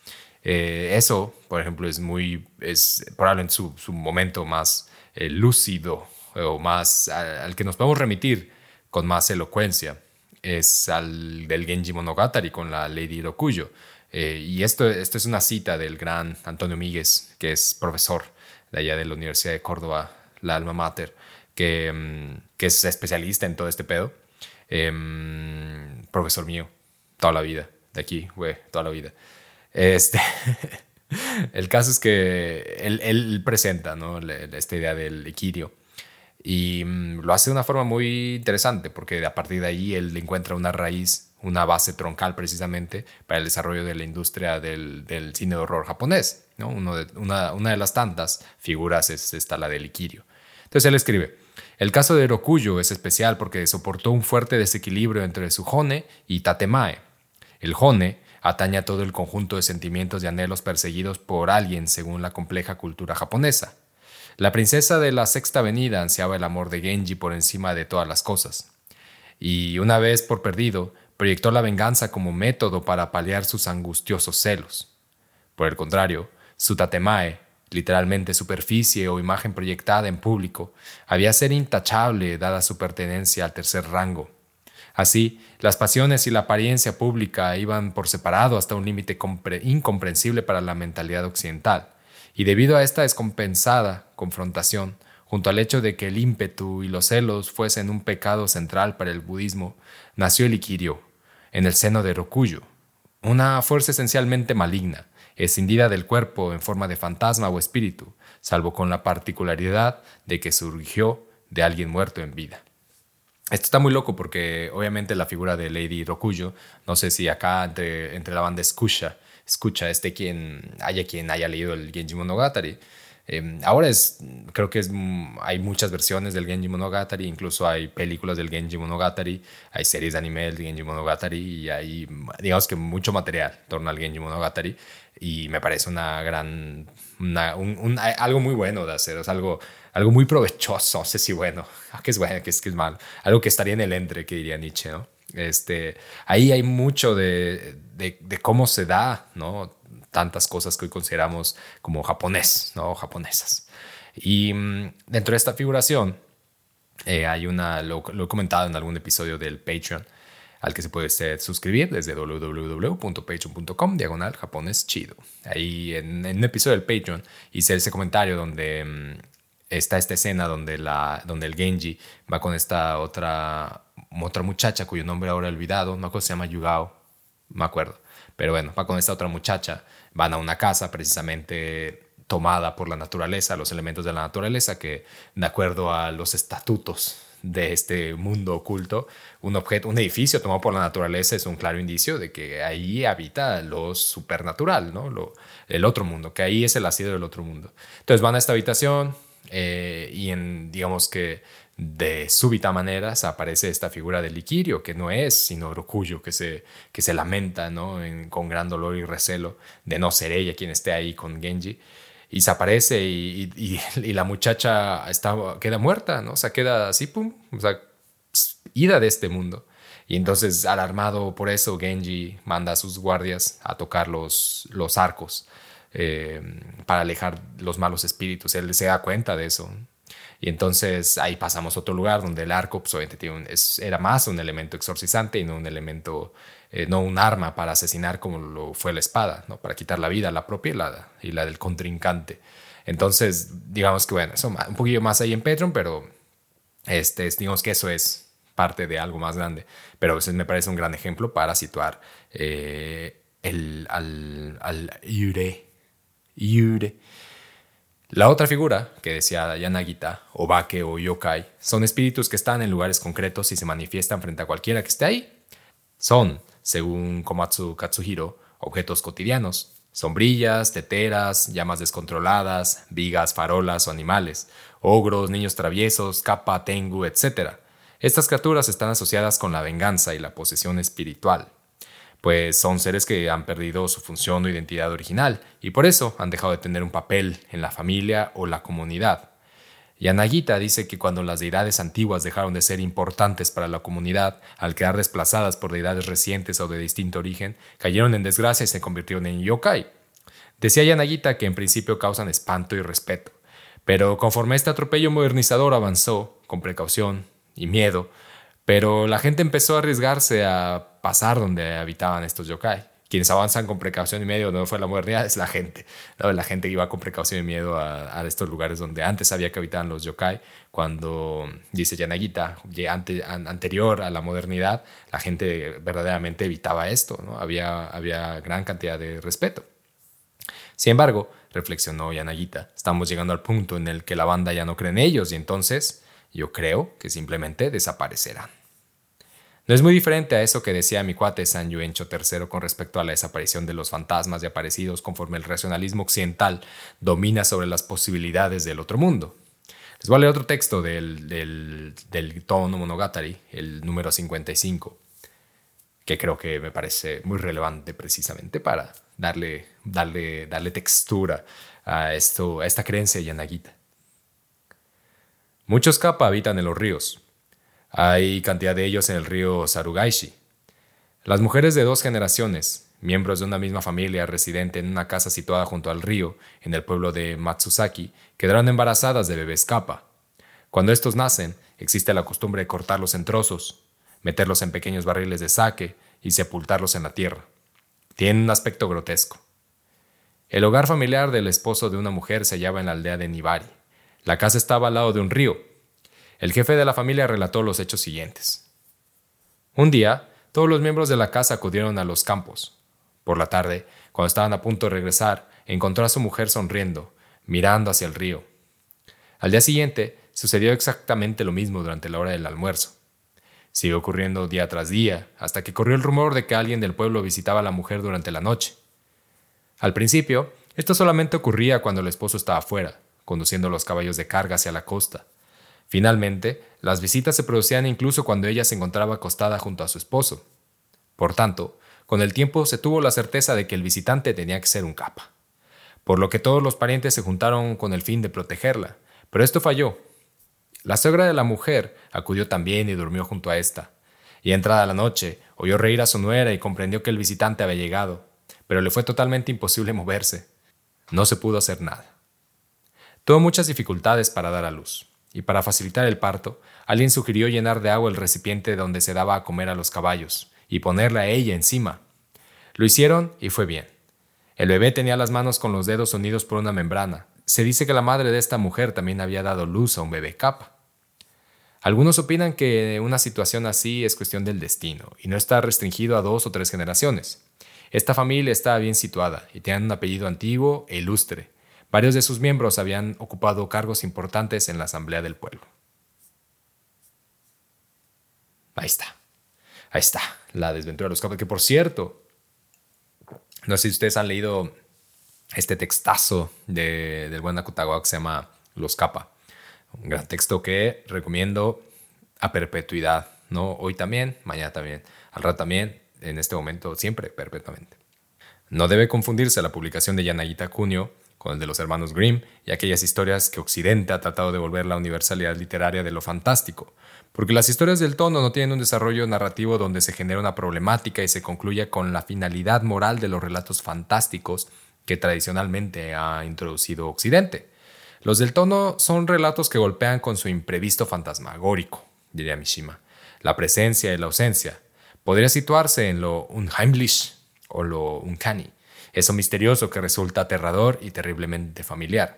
Eh, eso, por ejemplo, es muy, es probablemente su, su momento más eh, lúcido o más al que nos podemos remitir con más elocuencia es al del Genji Monogatari con la Lady Rokuyo. Eh, y esto, esto es una cita del gran Antonio Míguez, que es profesor de allá de la Universidad de Córdoba, la alma mater, que, mm, que es especialista en todo este pedo. Em, profesor mío, toda la vida, de aquí, güey, toda la vida. Este, el caso es que él, él presenta ¿no? esta idea del equidio y mm, lo hace de una forma muy interesante porque a partir de ahí él encuentra una raíz, una base troncal precisamente para el desarrollo de la industria del, cine de horror japonés. ¿no? Una, de las tantas figuras es esta, la del Ikirio. Entonces él escribe, el caso de Rokuyo es especial porque soportó un fuerte desequilibrio entre su Hone y Tatemae. El Hone atañe a todo el conjunto de sentimientos y anhelos perseguidos por alguien según la compleja cultura japonesa. La princesa de la Sexta Avenida ansiaba el amor de Genji por encima de todas las cosas. Y una vez por perdido, proyectó la venganza como método para paliar sus angustiosos celos. Por el contrario, su tatemae, literalmente superficie o imagen proyectada en público, había ser intachable dada su pertenencia al tercer rango. Así, las pasiones y la apariencia pública iban por separado hasta un límite incomprensible para la mentalidad occidental. Y debido a esta descompensada confrontación, junto al hecho de que el ímpetu y los celos fuesen un pecado central para el budismo, nació el Ikirio, en el seno de Rokuyo, una fuerza esencialmente maligna, escindida del cuerpo en forma de fantasma o espíritu, salvo con la particularidad de que surgió de alguien muerto en vida. Esto está muy loco porque obviamente la figura de Lady Rokuyo, no sé si acá entre, entre la banda escucha escucha este quien haya quien haya leído el Genji Monogatari. Eh, ahora es, creo que es, hay muchas versiones del Genji Monogatari, incluso hay películas del Genji Monogatari, hay series de anime del Genji Monogatari y hay, digamos que mucho material en torno al Genji Monogatari y me parece una gran, un, algo muy bueno de hacer, es algo, algo muy provechoso, no sé si bueno, que es bueno, que es, que es malo, algo que estaría en el entre, que diría Nietzsche, ¿no? Este, ahí hay mucho de, de, cómo se da, ¿no? Tantas cosas que hoy consideramos como japonés, ¿no? Japonesas. Y mm, dentro de esta figuración eh, hay una, lo, he comentado en algún episodio del Patreon, al que se puede suscribir desde www.patreon.com, diagonal japonés chido. Ahí en, en, un episodio del Patreon hice ese comentario donde mm, está esta escena donde, la, donde el Genji va con esta otra otra muchacha cuyo nombre ahora he olvidado, no se llama Yugao, me acuerdo. Pero bueno, va con esta otra muchacha, van a una casa precisamente tomada por la naturaleza, los elementos de la naturaleza, que de acuerdo a los estatutos de este mundo oculto, un objeto, un edificio tomado por la naturaleza es un claro indicio de que ahí habita lo supernatural, ¿no? Lo, el otro mundo, que ahí es el asido del otro mundo. Entonces van a esta habitación eh, y en, digamos que de súbita manera aparece esta figura de Liquirio, que no es sino Rokuyo, que se, que se lamenta ¿no? con gran dolor y recelo de no ser ella quien esté ahí con Genji. Y se aparece y, y, la muchacha está, queda muerta, ¿no? O sea, queda así, pum, o sea, ida de este mundo. Y entonces, alarmado por eso, Genji manda a sus guardias a tocar los, los arcos eh, para alejar los malos espíritus. Él se da cuenta de eso. Y entonces ahí pasamos a otro lugar donde el arco pues, es, era más un elemento exorcizante y no un elemento, eh, no un arma para asesinar como lo fue la espada, ¿no? para quitar la vida, la propia y la, y la del contrincante. Entonces, digamos que bueno, eso un poquillo más ahí en Patreon, pero este, digamos que eso es parte de algo más grande. Pero me parece un gran ejemplo para situar eh, el, al, al Yure. Yure la otra figura, que decía Yanagita, o Bake o Yokai, son espíritus que están en lugares concretos y se manifiestan frente a cualquiera que esté ahí. Son, según Komatsu Katsuhiro, objetos cotidianos, sombrillas, teteras, llamas descontroladas, vigas, farolas o animales, ogros, niños traviesos, kappa, tengu, etc. Estas criaturas están asociadas con la venganza y la posesión espiritual pues son seres que han perdido su función o identidad original y por eso han dejado de tener un papel en la familia o la comunidad. Yanagita dice que cuando las deidades antiguas dejaron de ser importantes para la comunidad, al quedar desplazadas por deidades recientes o de distinto origen, cayeron en desgracia y se convirtieron en yokai. Decía Yanagita que en principio causan espanto y respeto, pero conforme este atropello modernizador avanzó, con precaución y miedo, pero la gente empezó a arriesgarse a pasar donde habitaban estos yokai. Quienes avanzan con precaución y miedo no fue la modernidad, es la gente. La gente iba con precaución y miedo a, estos lugares donde antes sabía que habitaban los yokai. Cuando, dice Yanagita, anterior a la modernidad, la gente verdaderamente evitaba esto. Había, había gran cantidad de respeto. Sin embargo, reflexionó Yanagita, estamos llegando al punto en el que la banda ya no cree en ellos y entonces yo creo que simplemente desaparecerán. No es muy diferente a eso que decía mi cuate San Yuencho III con respecto a la desaparición de los fantasmas y aparecidos conforme el racionalismo occidental domina sobre las posibilidades del otro mundo. Les voy a leer otro texto del, del, del Tono Monogatari, el número 55, que creo que me parece muy relevante precisamente para darle, darle, darle textura a, esto, a esta creencia yanagita. Muchos kappa habitan en los ríos, hay cantidad de ellos en el río Sarugaishi. Las mujeres de dos generaciones, miembros de una misma familia residente en una casa situada junto al río, en el pueblo de Matsusaki, quedaron embarazadas de bebés kappa. Cuando estos nacen, existe la costumbre de cortarlos en trozos, meterlos en pequeños barriles de sake y sepultarlos en la tierra. Tienen un aspecto grotesco. El hogar familiar del esposo de una mujer se hallaba en la aldea de Nibari. La casa estaba al lado de un río, el jefe de la familia relató los hechos siguientes. Un día, todos los miembros de la casa acudieron a los campos. Por la tarde, cuando estaban a punto de regresar, encontró a su mujer sonriendo, mirando hacia el río. Al día siguiente, sucedió exactamente lo mismo durante la hora del almuerzo. Siguió ocurriendo día tras día, hasta que corrió el rumor de que alguien del pueblo visitaba a la mujer durante la noche. Al principio, esto solamente ocurría cuando el esposo estaba fuera, conduciendo los caballos de carga hacia la costa. Finalmente, las visitas se producían incluso cuando ella se encontraba acostada junto a su esposo. Por tanto, con el tiempo se tuvo la certeza de que el visitante tenía que ser un capa. Por lo que todos los parientes se juntaron con el fin de protegerla, pero esto falló. La suegra de la mujer acudió también y durmió junto a esta. Y entrada la noche, oyó reír a su nuera y comprendió que el visitante había llegado, pero le fue totalmente imposible moverse. No se pudo hacer nada. Tuvo muchas dificultades para dar a luz y para facilitar el parto, alguien sugirió llenar de agua el recipiente donde se daba a comer a los caballos y ponerla a ella encima. Lo hicieron y fue bien. El bebé tenía las manos con los dedos unidos por una membrana. Se dice que la madre de esta mujer también había dado luz a un bebé capa. Algunos opinan que una situación así es cuestión del destino y no está restringido a dos o tres generaciones. Esta familia estaba bien situada y tenía un apellido antiguo e ilustre, Varios de sus miembros habían ocupado cargos importantes en la Asamblea del Pueblo. Ahí está. Ahí está. La desventura de los capas. Que por cierto, no sé si ustedes han leído este textazo de, del buen que se llama Los Capa. Un gran texto que recomiendo a perpetuidad, ¿no? Hoy también, mañana también, al rato también, en este momento, siempre, perpetuamente. No debe confundirse la publicación de Yanagita Cunio con el de los hermanos Grimm y aquellas historias que Occidente ha tratado de volver la universalidad literaria de lo fantástico, porque las historias del tono no tienen un desarrollo narrativo donde se genera una problemática y se concluya con la finalidad moral de los relatos fantásticos que tradicionalmente ha introducido Occidente. Los del tono son relatos que golpean con su imprevisto fantasmagórico, diría Mishima, la presencia y la ausencia. Podría situarse en lo unheimlich o lo uncanny, eso misterioso que resulta aterrador y terriblemente familiar.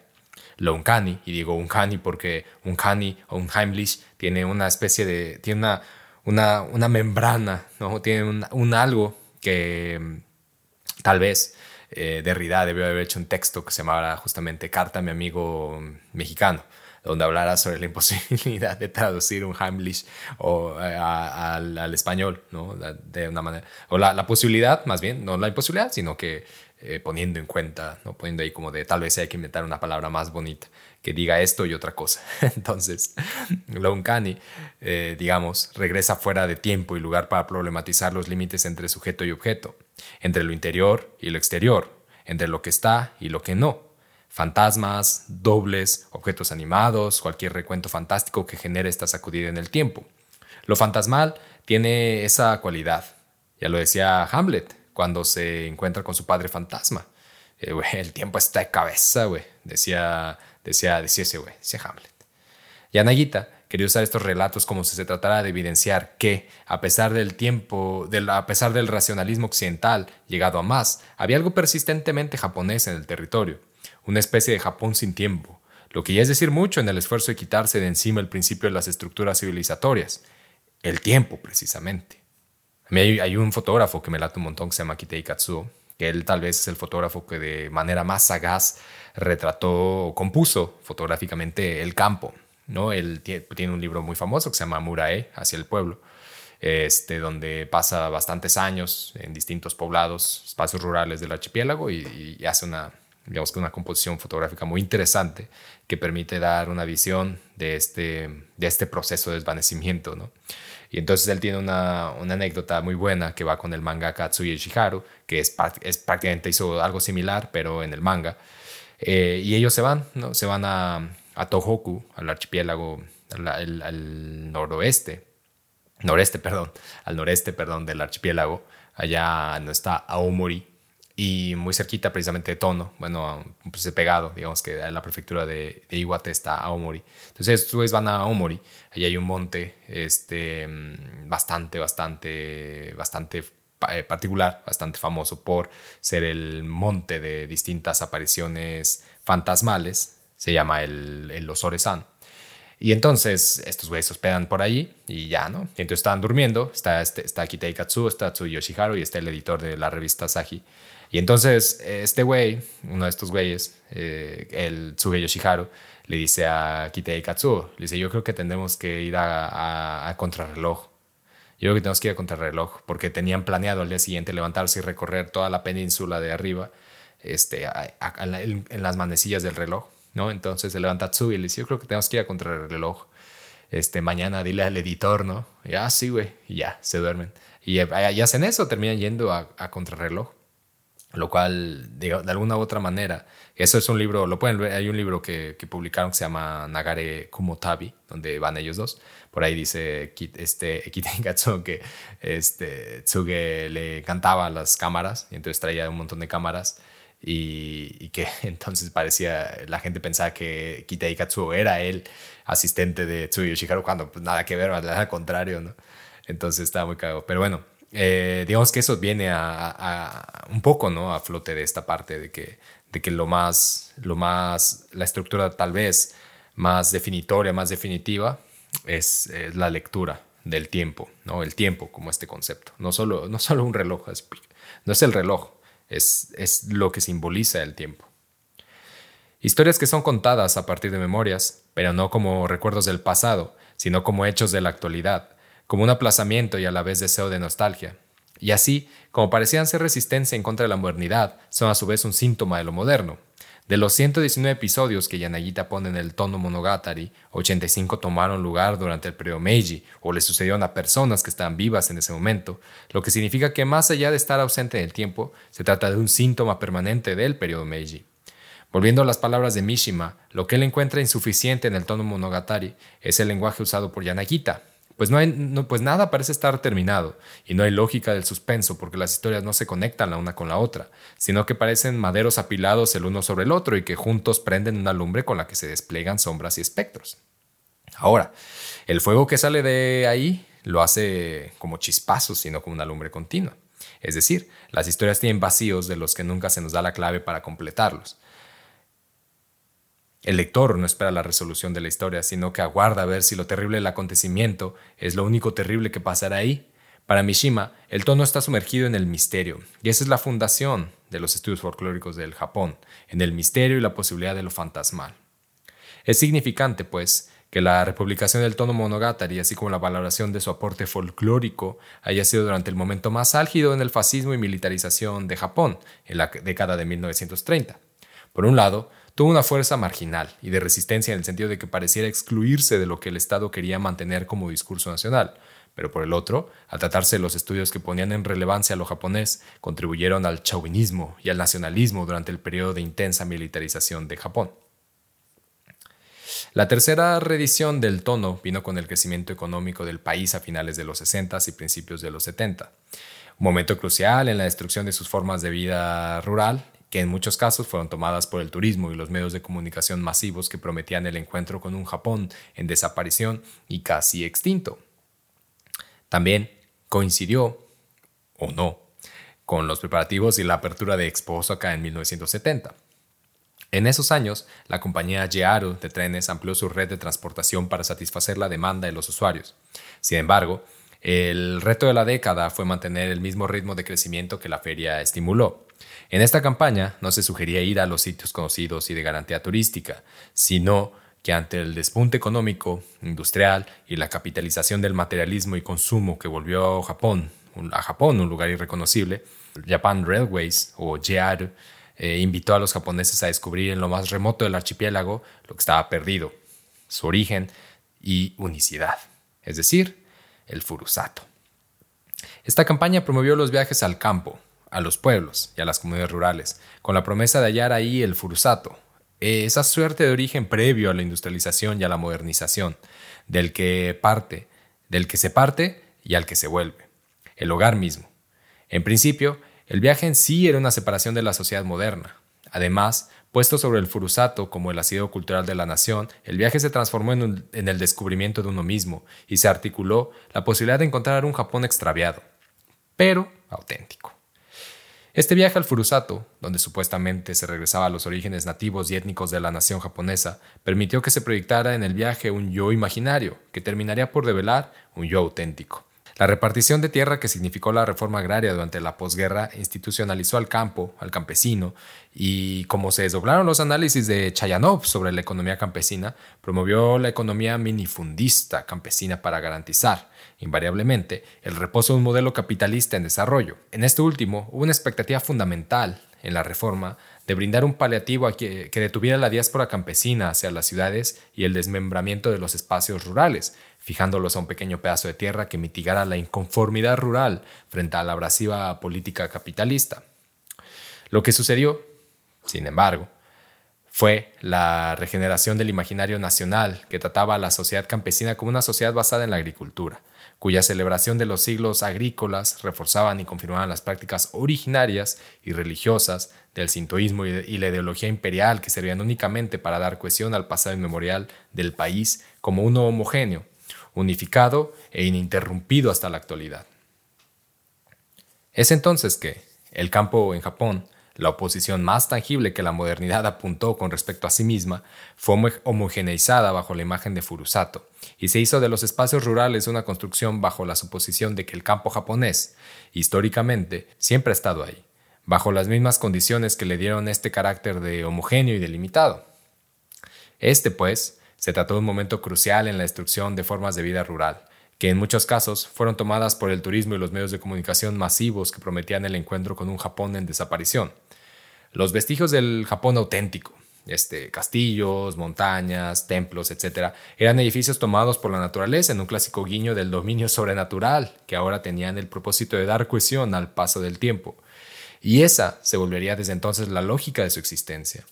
Lo uncanny, y digo uncanny porque uncanny o unheimlich tiene una especie de, tiene una, una, membrana, ¿no? tiene un, algo que mm, tal vez eh, Derrida debió haber hecho un texto que se llamaba justamente Carta a mi amigo mexicano, donde hablara sobre la imposibilidad de traducir un Heimlich o, eh, al, español, ¿no? De una manera. O la, posibilidad, más bien, no la imposibilidad, sino que eh, poniendo en cuenta, ¿no? Poniendo ahí como de tal vez hay que inventar una palabra más bonita que diga esto y otra cosa. Entonces, lo uncanny, digamos, regresa fuera de tiempo y lugar para problematizar los límites entre sujeto y objeto entre lo interior y lo exterior, entre lo que está y lo que no. Fantasmas, dobles, objetos animados, cualquier recuento fantástico que genere esta sacudida en el tiempo. Lo fantasmal tiene esa cualidad. Ya lo decía Hamlet cuando se encuentra con su padre fantasma. Eh, el tiempo está de cabeza, güey. Decía, decía, decía ese güey, decía Hamlet. Y Anayita quería usar estos relatos como si se tratara de evidenciar que, a pesar del tiempo, a pesar del racionalismo occidental llegado a más, había algo persistentemente japonés en el territorio, una especie de Japón sin tiempo, lo que ya es decir mucho en el esfuerzo de quitarse de encima el principio de las estructuras civilizatorias, el tiempo precisamente. A mí hay, un fotógrafo que me late un montón que se llama Kitei Katsuo, que él tal vez es el fotógrafo que de manera más sagaz retrató o compuso fotográficamente el campo, ¿no? Él tiene un libro muy famoso que se llama Murae, hacia el pueblo, este, donde pasa bastantes años en distintos poblados, espacios rurales del archipiélago y, hace una, digamos que una composición fotográfica muy interesante que permite dar una visión de este, de este proceso de desvanecimiento, ¿no? Y entonces él tiene una, una, anécdota muy buena que va con el manga Katsuya Ishiharu, que es, prácticamente hizo algo similar, pero en el manga. Eh, y ellos se van, ¿no? Se van a, a Tohoku, al archipiélago, al, noroeste, noreste, perdón, al noreste, perdón, del archipiélago, allá no está Aomori, y muy cerquita precisamente de Tono, bueno, pues pegado, digamos que la prefectura de, Iwate está Aomori. Entonces, ustedes van a Aomori, allí hay un monte este, bastante, bastante, bastante eh, particular, bastante famoso por ser el monte de distintas apariciones fantasmales, se llama el, el Osore-san. Y entonces estos güeyes se hospedan por ahí y ya, ¿no? Y entonces están durmiendo, está, este, está Kitei Katsu, está Tsuyoshi Yoshiharu y está el editor de la revista Saji. Y entonces este güey, uno de estos güeyes, eh, el Tsuge Yoshiharu, le dice a Kitei Katsu, le dice, yo creo que tendremos que ir a, a, contrarreloj. Yo creo que tenemos que ir a contrarreloj porque tenían planeado al día siguiente levantarse y recorrer toda la península de arriba este, en las manecillas del reloj ¿no? Entonces se levanta Tsubi y le dice, yo creo que tenemos que ir a contra el reloj. Este, mañana dile al editor, ¿no? Y, ah, sí, güey. Y ya, se duermen. Y, y, hacen eso, terminan yendo a, a contrarreloj. Lo cual, de, alguna u otra manera, eso es un libro, lo pueden ver, hay un libro que, que publicaron que se llama Nagare Kumotabi, donde van ellos dos. Por ahí dice este, Kitengatsu que este, Tsuge le cantaba las cámaras y entonces traía un montón de cámaras y, que entonces parecía, la gente pensaba que Kitei Katsuo era el asistente de Tsuyo Yoshihiro cuando pues, nada que ver, al contrario, ¿no? Entonces estaba muy cagado. Pero bueno, eh, digamos que eso viene a, un poco, ¿no? A flote de esta parte de que, de que lo más, lo más, la estructura tal vez más definitoria, más definitiva es, es la lectura del tiempo, ¿no? El tiempo como este concepto. No solo, no solo un reloj, no es el reloj, es, lo que simboliza el tiempo. Historias que son contadas a partir de memorias, pero no como recuerdos del pasado, sino como hechos de la actualidad, como un aplazamiento y a la vez deseo de nostalgia. Y así, como parecían ser resistencia en contra de la modernidad, son a su vez un síntoma de lo moderno. De los 119 episodios que Yanagita pone en el tono Monogatari, 85 tomaron lugar durante el periodo Meiji o le sucedieron a personas que estaban vivas en ese momento, lo que significa que más allá de estar ausente en el tiempo, se trata de un síntoma permanente del periodo Meiji. Volviendo a las palabras de Mishima, lo que él encuentra insuficiente en el tono Monogatari es el lenguaje usado por Yanagita, pues, no hay, pues nada parece estar terminado y no hay lógica del suspenso porque las historias no se conectan la una con la otra, sino que parecen maderos apilados el uno sobre el otro y que juntos prenden una lumbre con la que se despliegan sombras y espectros. Ahora, el fuego que sale de ahí lo hace como chispazos, sino como una lumbre continua. Es decir, las historias tienen vacíos de los que nunca se nos da la clave para completarlos. El lector no espera la resolución de la historia, sino que aguarda a ver si lo terrible del acontecimiento es lo único terrible que pasará ahí. Para Mishima, el tono está sumergido en el misterio, y esa es la fundación de los estudios folclóricos del Japón, en el misterio y la posibilidad de lo fantasmal. Es significante, pues, que la republicación del tono monogatari, así como la valoración de su aporte folclórico, haya sido durante el momento más álgido en el fascismo y militarización de Japón, en la década de 1930. Por un lado, tuvo una fuerza marginal y de resistencia en el sentido de que pareciera excluirse de lo que el Estado quería mantener como discurso nacional, pero por el otro, al tratarse de los estudios que ponían en relevancia a lo japonés, contribuyeron al chauvinismo y al nacionalismo durante el periodo de intensa militarización de Japón. La tercera reedición del tono vino con el crecimiento económico del país a finales de los 60 y principios de los 70, un momento crucial en la destrucción de sus formas de vida rural que en muchos casos fueron tomadas por el turismo y los medios de comunicación masivos que prometían el encuentro con un Japón en desaparición y casi extinto. También coincidió, o no, con los preparativos y la apertura de Expo Osaka en 1970. En esos años, la compañía JARU de trenes amplió su red de transportación para satisfacer la demanda de los usuarios. Sin embargo, el reto de la década fue mantener el mismo ritmo de crecimiento que la feria estimuló. En esta campaña no se sugería ir a los sitios conocidos y de garantía turística, sino que ante el despunte económico, industrial y la capitalización del materialismo y consumo que volvió a Japón, a Japón un lugar irreconocible, Japan Railways o JR eh, invitó a los japoneses a descubrir en lo más remoto del archipiélago lo que estaba perdido, su origen y unicidad, es decir, el Furusato. Esta campaña promovió los viajes al campo, a los pueblos y a las comunidades rurales, con la promesa de hallar ahí el furusato, esa suerte de origen previo a la industrialización y a la modernización, del que parte, del que se parte y al que se vuelve, el hogar mismo. En principio, el viaje en sí era una separación de la sociedad moderna. Además, puesto sobre el furusato como el asido cultural de la nación, el viaje se transformó en, en el descubrimiento de uno mismo y se articuló la posibilidad de encontrar un Japón extraviado, pero auténtico. Este viaje al Furusato, donde supuestamente se regresaba a los orígenes nativos y étnicos de la nación japonesa, permitió que se proyectara en el viaje un yo imaginario, que terminaría por revelar un yo auténtico. La repartición de tierra que significó la reforma agraria durante la posguerra institucionalizó al campo, al campesino, y como se desdoblaron los análisis de Chayanov sobre la economía campesina, promovió la economía minifundista campesina para garantizar, invariablemente, el reposo de un modelo capitalista en desarrollo. En este último, hubo una expectativa fundamental en la reforma de brindar un paliativo que, que, detuviera la diáspora campesina hacia las ciudades y el desmembramiento de los espacios rurales, fijándolos a un pequeño pedazo de tierra que mitigara la inconformidad rural frente a la abrasiva política capitalista. Lo que sucedió, sin embargo, fue la regeneración del imaginario nacional que trataba a la sociedad campesina como una sociedad basada en la agricultura, cuya celebración de los siglos agrícolas reforzaban y confirmaban las prácticas originarias y religiosas del sintoísmo y la ideología imperial que servían únicamente para dar cohesión al pasado inmemorial del país como uno homogéneo, unificado e ininterrumpido hasta la actualidad. Es entonces que el campo en Japón, la oposición más tangible que la modernidad apuntó con respecto a sí misma, fue homogeneizada bajo la imagen de Furusato, y se hizo de los espacios rurales una construcción bajo la suposición de que el campo japonés, históricamente, siempre ha estado ahí, bajo las mismas condiciones que le dieron este carácter de homogéneo y delimitado. Este, pues, se trató de un momento crucial en la destrucción de formas de vida rural, que en muchos casos fueron tomadas por el turismo y los medios de comunicación masivos que prometían el encuentro con un Japón en desaparición. Los vestigios del Japón auténtico, este, castillos, montañas, templos, etc., eran edificios tomados por la naturaleza en un clásico guiño del dominio sobrenatural, que ahora tenían el propósito de dar cohesión al paso del tiempo. Y esa se volvería desde entonces la lógica de su existencia.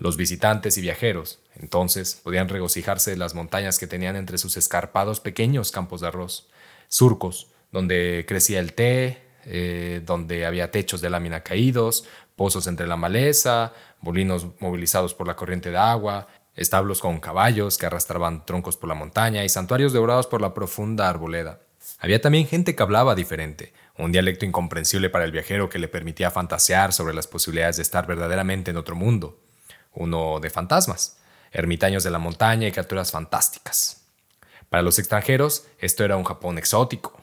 Los visitantes y viajeros, entonces, podían regocijarse de las montañas que tenían entre sus escarpados pequeños campos de arroz, surcos, donde crecía el té, eh, donde había techos de lámina caídos, pozos entre la maleza, molinos movilizados por la corriente de agua, establos con caballos que arrastraban troncos por la montaña y santuarios devorados por la profunda arboleda. Había también gente que hablaba diferente, un dialecto incomprensible para el viajero que le permitía fantasear sobre las posibilidades de estar verdaderamente en otro mundo, uno de fantasmas, ermitaños de la montaña y criaturas fantásticas. Para los extranjeros, esto era un Japón exótico.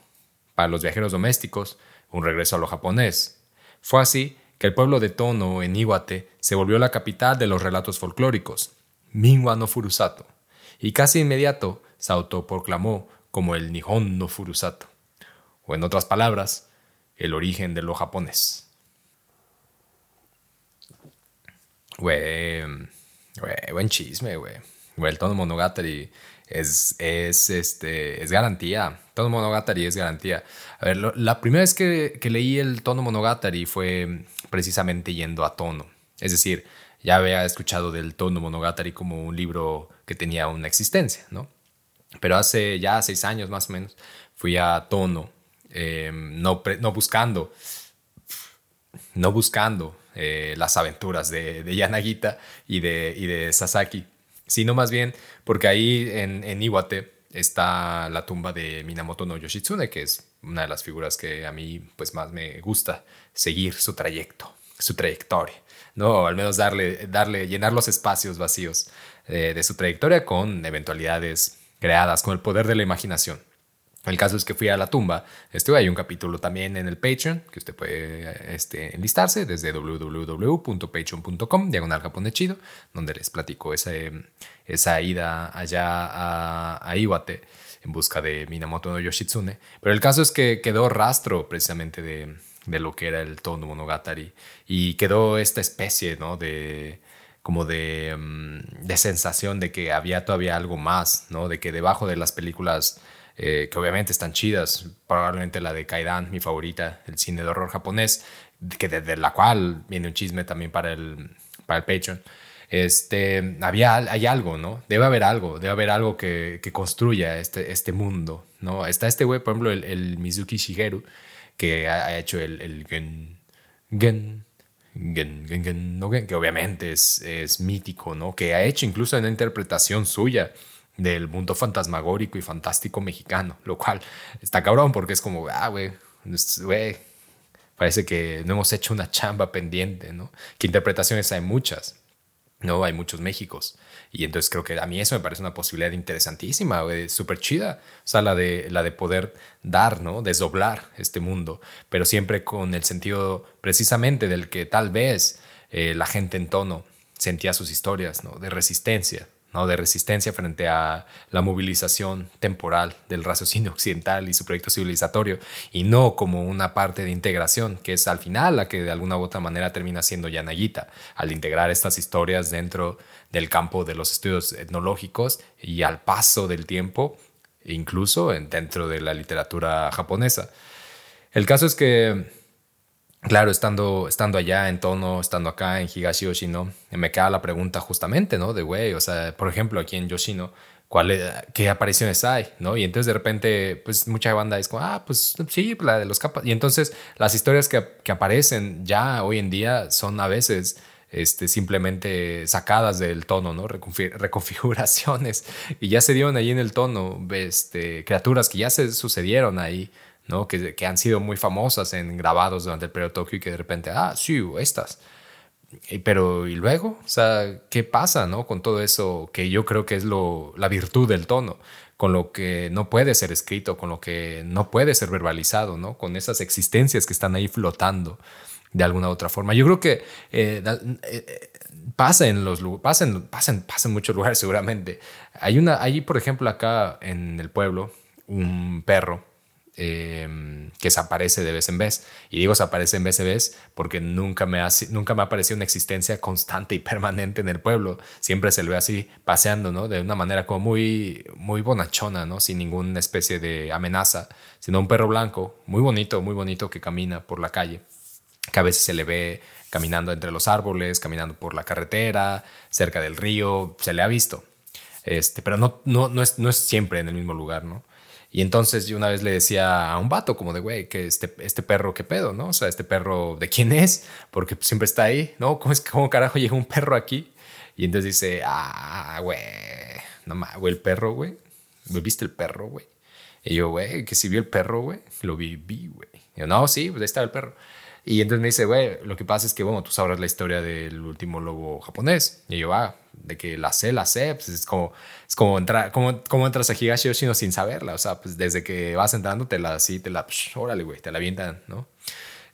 Para los viajeros domésticos, un regreso a lo japonés. Fue así que el pueblo de Tono, en Iwate, se volvió la capital de los relatos folclóricos, Minwa no Furusato, y casi inmediato se autoproclamó como el Nihon no Furusato, o en otras palabras, el origen de lo japonés. Güey, buen chisme, güey. El Tono Monogatari es, es, este, es garantía. Tono Monogatari es garantía. A ver, la primera vez que, que, leí el Tono Monogatari fue precisamente yendo a Tono. Es decir, ya había escuchado del Tono Monogatari como un libro que tenía una existencia, ¿no? Pero hace ya seis años más o menos fui a Tono, eh, no, no buscando, no buscando eh, las aventuras de, de Yanagita y de, y de Sasaki, sino más bien porque ahí en, en Iwate está la tumba de Minamoto no Yoshitsune, que es una de las figuras que a mí pues más me gusta seguir su trayecto, su trayectoria, no, al menos darle, darle, llenar los espacios vacíos eh, de su trayectoria con eventualidades creadas con el poder de la imaginación. El caso es que fui a la tumba. Estuve hay un capítulo también en el Patreon que usted puede este, enlistarse desde www.patreon.com, diagonal Japón chido, donde les platico esa, esa ida allá a, a, Iwate en busca de Minamoto no Yoshitsune. Pero el caso es que quedó rastro precisamente de, de lo que era el Tono Monogatari y quedó esta especie ¿no? de como de, mm, de sensación de que había todavía algo más, ¿no? de que debajo de las películas eh, que obviamente están chidas, probablemente la de Kaidan, mi favorita, el cine de horror japonés, que desde la cual viene un chisme también para el, para el Patreon. Este, había, hay algo, ¿no? Debe haber algo, debe haber algo que, que construya este, este mundo, ¿no? Está este güey, por ejemplo, el, Mizuki Shigeru, que ha, hecho el, el Gen, Gen, Gen, Gen, Gen, no, Gen, que obviamente es, es mítico, ¿no? Que ha hecho incluso una interpretación suya del mundo fantasmagórico y fantástico mexicano, lo cual está cabrón porque es como, ah, güey, güey, parece que no hemos hecho una chamba pendiente, ¿no? Que interpretaciones hay muchas, ¿no? Hay muchos Méxicos. Y entonces creo que a mí eso me parece una posibilidad interesantísima, súper chida. O sea, la de, la de poder dar, ¿no? Desdoblar este mundo, pero siempre con el sentido precisamente del que tal vez eh, la gente en tono sentía sus historias, ¿no? De resistencia, de resistencia frente a la movilización temporal del raciocinio occidental y su proyecto civilizatorio, y no como una parte de integración, que es al final la que de alguna u otra manera termina siendo Yanagita, al integrar estas historias dentro del campo de los estudios etnológicos y al paso del tiempo, incluso dentro de la literatura japonesa. El caso es que claro, estando, estando allá en Tono, estando acá en Higashi Yoshino, me queda la pregunta justamente, ¿no? De, güey, o sea, por ejemplo, aquí en Yoshino, ¿cuál, ¿qué apariciones hay? ¿no? Y entonces de repente, pues mucha banda es como, ah, pues sí, la de los capas. Y entonces las historias que, que aparecen ya hoy en día son a veces... Este, simplemente sacadas del tono, ¿no? reconfiguraciones. Y ya se dieron ahí en el tono, este, criaturas que ya se sucedieron ahí, ¿no? Que, han sido muy famosas en grabados durante el periodo Tokio y que de repente, ah, sí, estas. pero, ¿y luego? O sea, ¿qué pasa, no? Con todo eso que yo creo que es lo, la virtud del tono, con lo que no puede ser escrito, con lo que no puede ser verbalizado, ¿no? Con esas existencias que están ahí flotando de alguna u otra forma. Yo creo que eh, eh, pasa en los pasa en, pasa, en muchos lugares seguramente. Hay una, hay por ejemplo acá en el pueblo un perro em, que se aparece de vez en vez. Y digo se aparece en vez en vez porque nunca me, ha, nunca me ha parecido una existencia constante y permanente en el pueblo. Siempre se lo ve así paseando, ¿no? De una manera como muy, muy bonachona, ¿no? Sin ninguna especie de amenaza, sino un perro blanco, muy bonito, muy bonito que camina por la calle, que a veces se le ve caminando entre los árboles, caminando por la carretera, cerca del río, se le ha visto. Este, pero no, no, no, es, no es siempre en el mismo lugar, ¿no? Y entonces yo una vez le decía a un vato como de, güey, que este, este perro, ¿qué pedo? ¿No? O sea, este perro, ¿de quién es? Porque siempre está ahí, ¿no? ¿Cómo es que, cómo carajo llega un perro aquí? Y entonces dice, ah, güey, no mames, güey, el perro, güey. ¿Viste el perro, güey? Y yo, güey, que si vi el perro, güey, lo vi, güey. Yo, no, sí, pues ahí estaba el perro. Y entonces me dice, güey, lo que pasa es que, bueno, tú sabrás la historia del último lobo japonés. Y yo, ah, de que la sé, la sé, pues es como, es como entrar, como, como entras a Higashi Yoshino sin saberla. O sea, pues desde que vas entrando, te la, así, te la, psh, órale, güey, te la avientan, ¿no?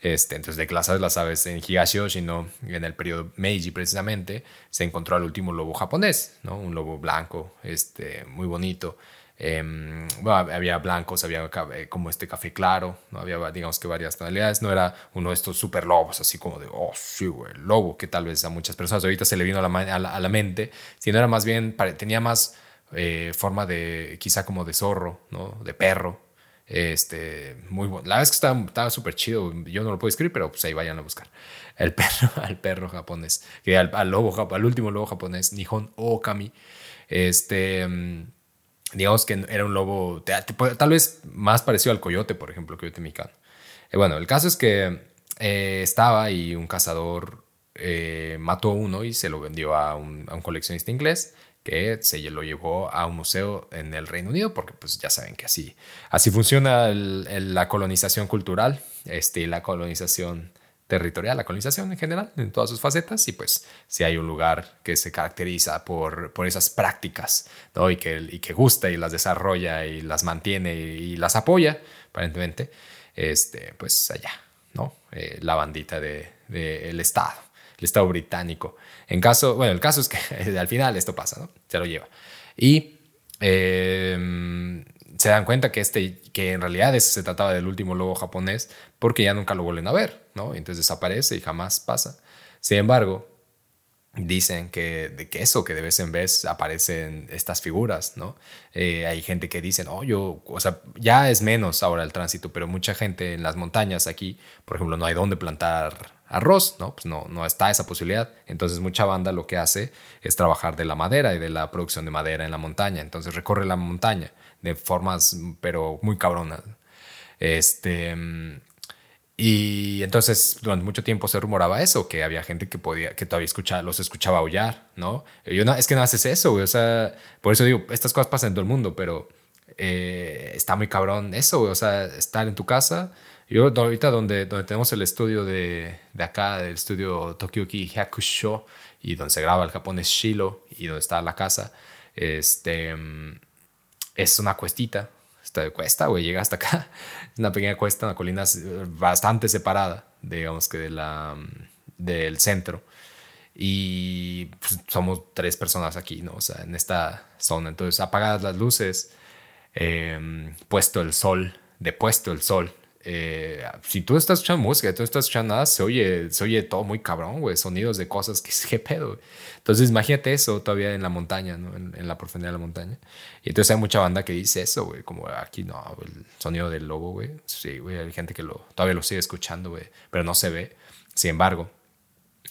Este, entonces, de que la sabes, la. En Higashi Yoshino, en el periodo Meiji precisamente, se encontró al último lobo japonés, ¿no? Un lobo blanco, este, muy bonito. Em, bueno, había blancos, había como este café claro, ¿no? había digamos que varias tonalidades, no era uno de estos super lobos, así como de, oh, sí, güey, lobo, que tal vez a muchas personas ahorita se le vino a la, a la, mente, sino era más bien, tenía más eh, forma de, quizá como de zorro, ¿no? De perro, este, muy bueno. La verdad es que estaba súper chido, yo no lo puedo escribir, pero pues ahí vayan a buscar. El perro, al perro japonés, que al, al lobo, al último lobo japonés, Nihon Okami, este mm, digamos que era un lobo, tal vez más parecido al coyote, por ejemplo, coyote mexicano. Eh, bueno, el caso es que eh, estaba y un cazador eh, mató uno y se lo vendió a un, coleccionista inglés que se lo llevó a un museo en el Reino Unido, porque pues ya saben que así, así funciona la colonización cultural, este, la colonización territorial, la colonización en general, en todas sus facetas, y pues si hay un lugar que se caracteriza por, por esas prácticas, ¿no? y, que, y que gusta y las desarrolla y las mantiene y, las apoya, aparentemente, este, pues allá, ¿no? Eh, la bandita del de, el Estado, el Estado británico. En caso, bueno, el caso es que al final esto pasa, ¿no? Se lo lleva. Y eh, se dan cuenta que, este, que en realidad se trataba del último lobo japonés porque ya nunca lo vuelven a ver, ¿no? Entonces desaparece y jamás pasa. Sin embargo, dicen que de que eso, que de vez en vez aparecen estas figuras, ¿no? Eh, hay gente que dice, no, yo, o sea, ya es menos ahora el tránsito, pero mucha gente en las montañas aquí, por ejemplo, no hay dónde plantar arroz, ¿no? Pues no, no está esa posibilidad. Entonces mucha banda lo que hace es trabajar de la madera y de la producción de madera en la montaña. Entonces recorre la montaña de formas, pero muy cabronas. Este, y entonces durante mucho tiempo se rumoraba eso, que había gente que podía, que todavía escuchaba, los escuchaba aullar, ¿no? yo no, es que no haces eso. O sea, por eso digo, estas cosas pasan en todo el mundo, pero eh, está muy cabrón eso. O sea, estar en tu casa. Yo ahorita donde, donde tenemos el estudio de, de acá, el estudio Tokyoki Hakusho, y donde se graba el japonés Shilo, y donde está la casa, este es una cuestita. Esta cuesta, güey, llega hasta acá. Es una pequeña cuesta, una colina bastante separada, digamos que de la, del centro. Y pues, somos tres personas aquí, ¿no? O sea, en esta zona. Entonces, apagadas las luces, em, puesto el sol, depuesto el sol, eh, si tú estás escuchando música, tú estás escuchando nada, se oye, se oye todo muy cabrón, güey, sonidos de cosas que qué pedo. Entonces imagínate eso todavía en la montaña. En, la profundidad de la montaña. Y entonces hay mucha banda que dice eso, güey, como aquí no, el sonido del lobo, güey. Sí, güey, hay gente que lo, todavía lo sigue escuchando, güey, pero no se ve. Sin embargo,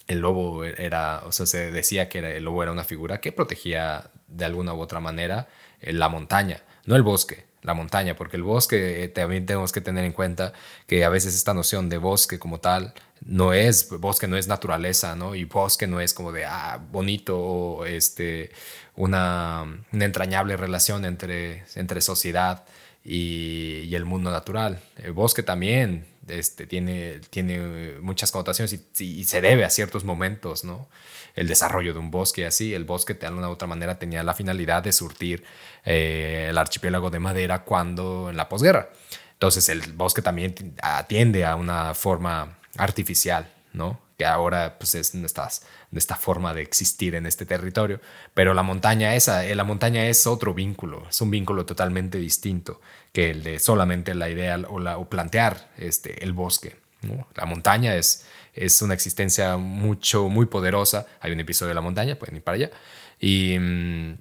el lobo era, o sea, se decía que el lobo era una figura que protegía de alguna u otra manera la montaña, no el bosque la montaña, porque el bosque eh, también tenemos que tener en cuenta que a veces esta noción de bosque como tal no es bosque, no es naturaleza, ¿no? Y bosque no es como de, ah, bonito o este, una, entrañable relación entre, entre sociedad y, y, el mundo natural. El bosque también este, tiene, tiene muchas connotaciones y, y se debe a ciertos momentos, ¿no? El desarrollo de un bosque así. El bosque de alguna u otra manera tenía la finalidad de surtir eh, el archipiélago de madera cuando en la posguerra. Entonces el bosque también atiende a una forma artificial, ¿no? que ahora pues es nuestra, esta forma de existir en este territorio. Pero la montaña, esa, eh, la montaña es otro vínculo, es un vínculo totalmente distinto que el de solamente la idea o, la, o plantear este, el bosque. La montaña es, es una existencia mucho, muy poderosa. Hay un episodio de la montaña, pueden ir para allá. Y mm,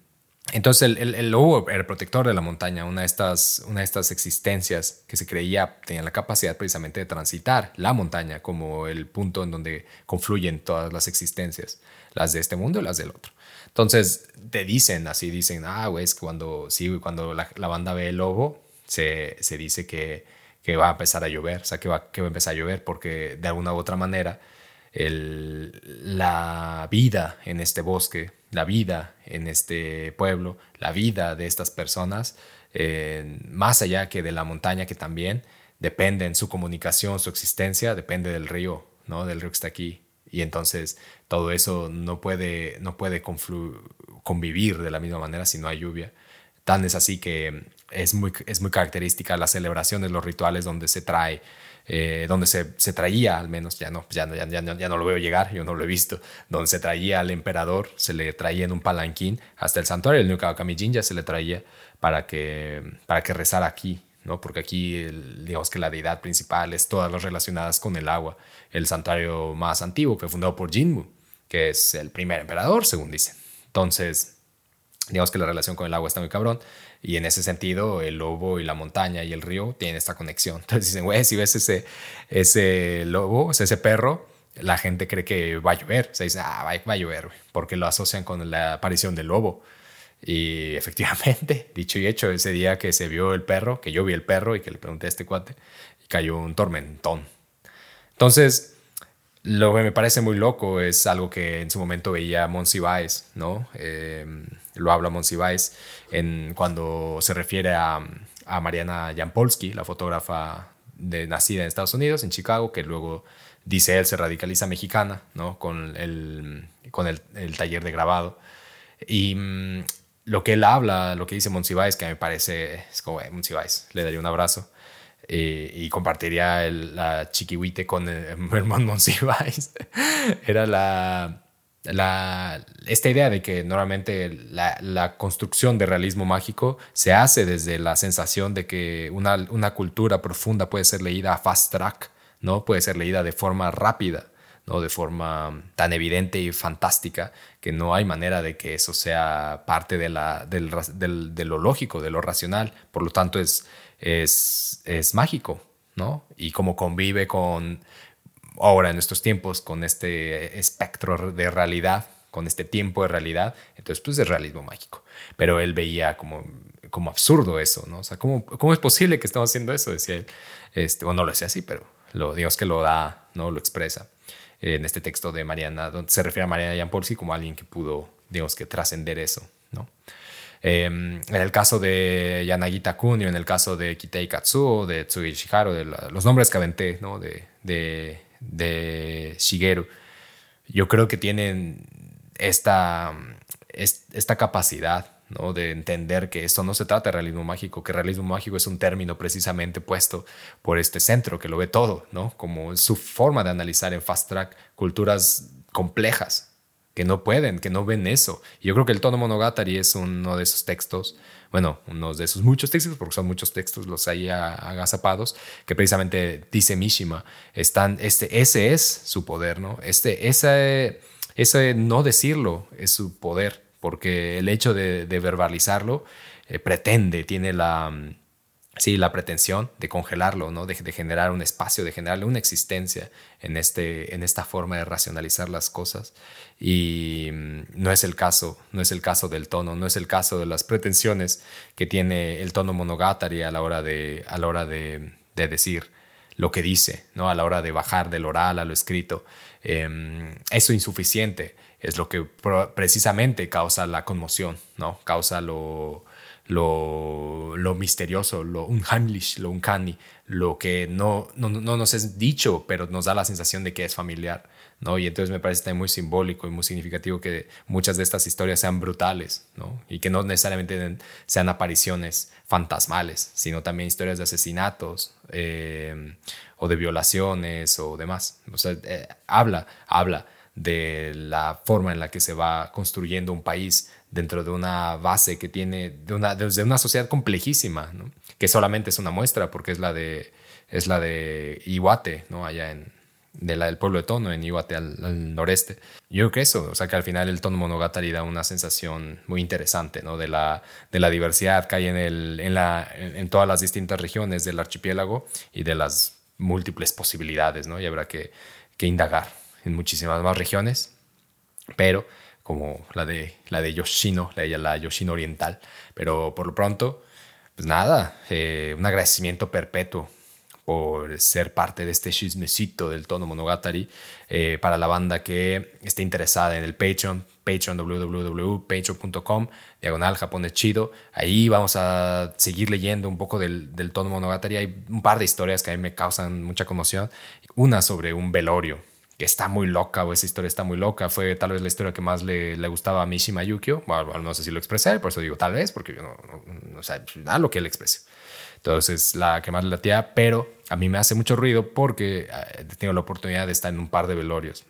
entonces el, el, lobo era el protector de la montaña, una de, estas, una de estas existencias que se creía tenía la capacidad precisamente de transitar la montaña como el punto en donde confluyen todas las existencias, las de este mundo y las del otro. Entonces te dicen así, dicen, ah, güey, es cuando, sí, cuando la, la, banda ve el lobo, se, se dice que, que, va a empezar a llover, o sea, que va, que va a empezar a llover porque de alguna u otra manera el, la vida en este bosque, la vida en este pueblo, la vida de estas personas, eh, más allá que de la montaña que también depende en su comunicación, su existencia, depende del río, ¿no? Del río que está aquí. Y entonces todo eso no puede, no puede convivir de la misma manera si no hay lluvia. Tan es así que es muy, es muy característica las celebraciones, los rituales donde se trae eh, donde se, se, traía, al menos ya no, ya, ya, ya, ya, no lo veo llegar, yo no lo he visto, donde se traía al emperador, se le traía en un palanquín hasta el santuario, el Nukawakami ya se le traía para que, para que rezara aquí, ¿no? porque aquí digamos que la deidad principal es todas las relacionadas con el agua, el santuario más antiguo fue fundado por Jinmu, que es el primer emperador, según dicen. Entonces, digamos que la relación con el agua está muy cabrón. Y en ese sentido, el lobo y la montaña y el río tienen esta conexión. Entonces dicen, güey, si ves ese, ese lobo, ese perro, la gente cree que va a llover. Se dice, ah, va, a llover, porque lo asocian con la aparición del lobo. Y efectivamente, dicho y hecho, ese día que se vio el perro, que yo vi el perro y que le pregunté a este cuate, cayó un tormentón. Entonces, lo que me parece muy loco es algo que en su momento veía Monsiváis, ¿no? Eh, lo habla Monsiváis en, cuando se refiere a, Mariana Jampolsky, la fotógrafa de, nacida en Estados Unidos, en Chicago, que luego dice él se radicaliza mexicana, ¿no? Con el, con el, taller de grabado. Y mm, lo que él habla, lo que dice Monsiváis, que me parece, es como, eh, Monsiváis, le daría un abrazo y compartiría la chiquihuite con el, hermano Monsiváis. Era la, la, esta idea de que normalmente la, construcción de realismo mágico se hace desde la sensación de que una, una cultura profunda puede ser leída a fast track, ¿no? puede ser leída de forma rápida. ¿no? de forma tan evidente y fantástica que no hay manera de que eso sea parte de, la, del, del, de lo lógico, de lo racional. Por lo tanto, es, es, es mágico, ¿no? Y como convive con, ahora en estos tiempos, con este espectro de realidad, con este tiempo de realidad, entonces pues es realismo mágico. Pero él veía como, como absurdo eso, ¿no? O sea, ¿cómo, ¿cómo es posible que estamos haciendo eso? Decía él. Este, bueno, no lo decía así, pero lo, digamos que lo da, ¿no? Lo expresa en este texto de Mariana, donde se refiere a Mariana Jampolsky como alguien que pudo, digamos que trascender eso, ¿no? Em, en el caso de Yanagita Kunio, en el caso de Kitei Katsuo, de Tsugi Shiharu, de los nombres que aventé, ¿no? de, de, Shigeru, yo creo que tienen esta, esta capacidad ¿no? de entender que esto no se trata de realismo mágico, que realismo mágico es un término precisamente puesto por este centro que lo ve todo, ¿no? como su forma de analizar en fast track culturas complejas, que no pueden, que no ven eso. Yo creo que el tono monogatari es uno de esos textos, bueno, uno de esos muchos textos, porque son muchos textos los hay agazapados, que precisamente dice Mishima, están, este, ese es su poder, ¿no? Este, ese, ese no decirlo es su poder, porque el hecho de, verbalizarlo eh, pretende, tiene la sí, la pretensión de congelarlo, ¿no? de, generar un espacio, de generarle una existencia en, este, en esta forma de racionalizar las cosas. Y mm, no es el caso, no es el caso del tono, no es el caso de las pretensiones que tiene el tono monogatari a la hora de, a la hora de, decir lo que dice, ¿no? a la hora de bajar del oral a lo escrito. Eh, eso insuficiente es lo que precisamente causa la conmoción, ¿no? causa lo lo, lo misterioso, lo unheimlich, lo uncanny, lo que no, no, no, nos es dicho, pero nos da la sensación de que es familiar. ¿no? Y entonces me parece muy simbólico y muy significativo que muchas de estas historias sean brutales ¿no? y que no necesariamente sean apariciones fantasmales, sino también historias de asesinatos eh, o de violaciones o demás. O sea, eh, habla, habla de la forma en la que se va construyendo un país dentro de una base que tiene, de una, de una sociedad complejísima, que solamente es una muestra porque es la de, es la de Iwate, ¿no? allá en, de la del pueblo de Tono, en Iwate al, noreste. Yo creo que eso, o sea que al final el Tono Monogatari da una sensación muy interesante ¿no? de, la, de la diversidad que hay en, el, en, la, en, todas las distintas regiones del archipiélago y de las múltiples posibilidades, ¿no? y habrá que, que indagar en muchísimas más regiones, pero como la de, la de Yoshino, la la Yoshino Oriental. Pero por lo pronto, pues nada, eh, un agradecimiento perpetuo por ser parte de este chismecito del tono monogatari eh, para la banda que esté interesada en el Patreon, Patreon www.patreon.com, diagonal japonés chido. Ahí vamos a seguir leyendo un poco del, del tono monogatari. Hay un par de historias que a mí me causan mucha conmoción. Una sobre un velorio que está muy loca, o esa historia está muy loca. Fue tal vez la historia que más le, le gustaba a Mishima Yukio. Bueno, no sé si lo expresé, por eso digo tal vez, porque yo no, no, o sea, nada lo que él exprese. Entonces, la que más le latía, pero a mí me hace mucho ruido porque eh, he tenido la oportunidad de estar en un par de velorios.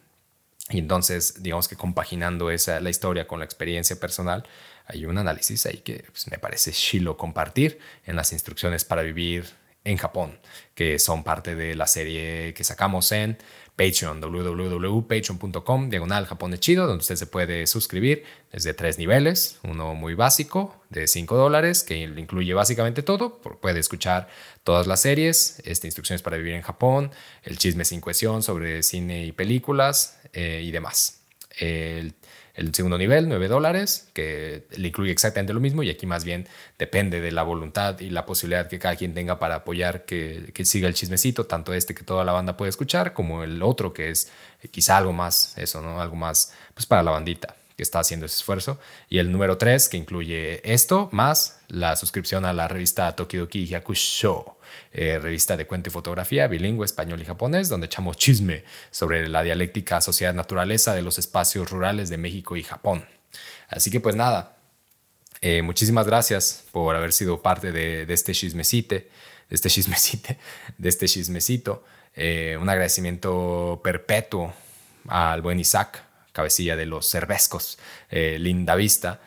Y entonces, digamos que compaginando esa, la historia con la experiencia personal, hay un análisis ahí que pues, me parece chilo compartir en las instrucciones para vivir en Japón, que son parte de la serie que sacamos en Patreon, www.patreon.com, diagonal Japón chido, donde usted se puede suscribir desde tres niveles, uno muy básico de 5 dólares, que incluye básicamente todo, puede escuchar todas las series, este, instrucciones para vivir en Japón, el chisme sin cuestión sobre cine y películas eh, y demás. El el segundo nivel, 9 dólares, que le incluye exactamente lo mismo y aquí más bien depende de la voluntad y la posibilidad que cada quien tenga para apoyar que, que siga el chismecito, tanto este que toda la banda puede escuchar como el otro que es eh, quizá algo más, eso, ¿no? Algo más, pues para la bandita que está haciendo ese esfuerzo. Y el número 3, que incluye esto, más la suscripción a la revista Tokidoki Hyakusho, eh, revista de cuento y fotografía bilingüe español y japonés, donde echamos chisme sobre la dialéctica sociedad-naturaleza de los espacios rurales de México y Japón. Así que pues nada, eh, muchísimas gracias por haber sido parte de, este chismecite, de este chismecite, de este chismecito. Eh, un agradecimiento perpetuo al buen Isaac, cabecilla de los cervescos, linda vista.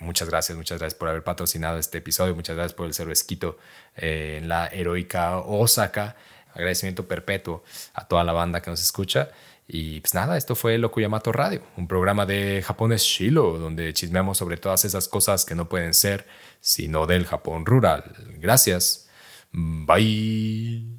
Muchas gracias, muchas gracias por haber patrocinado este episodio, muchas gracias por el cervesquito eh, en la heroica Osaka. Agradecimiento perpetuo a toda la banda que nos escucha. Y pues nada, esto fue Loco Yamato Radio, un programa de japonés Shilo, donde chismeamos sobre todas esas cosas que no pueden ser sino del Japón rural. Gracias. Bye.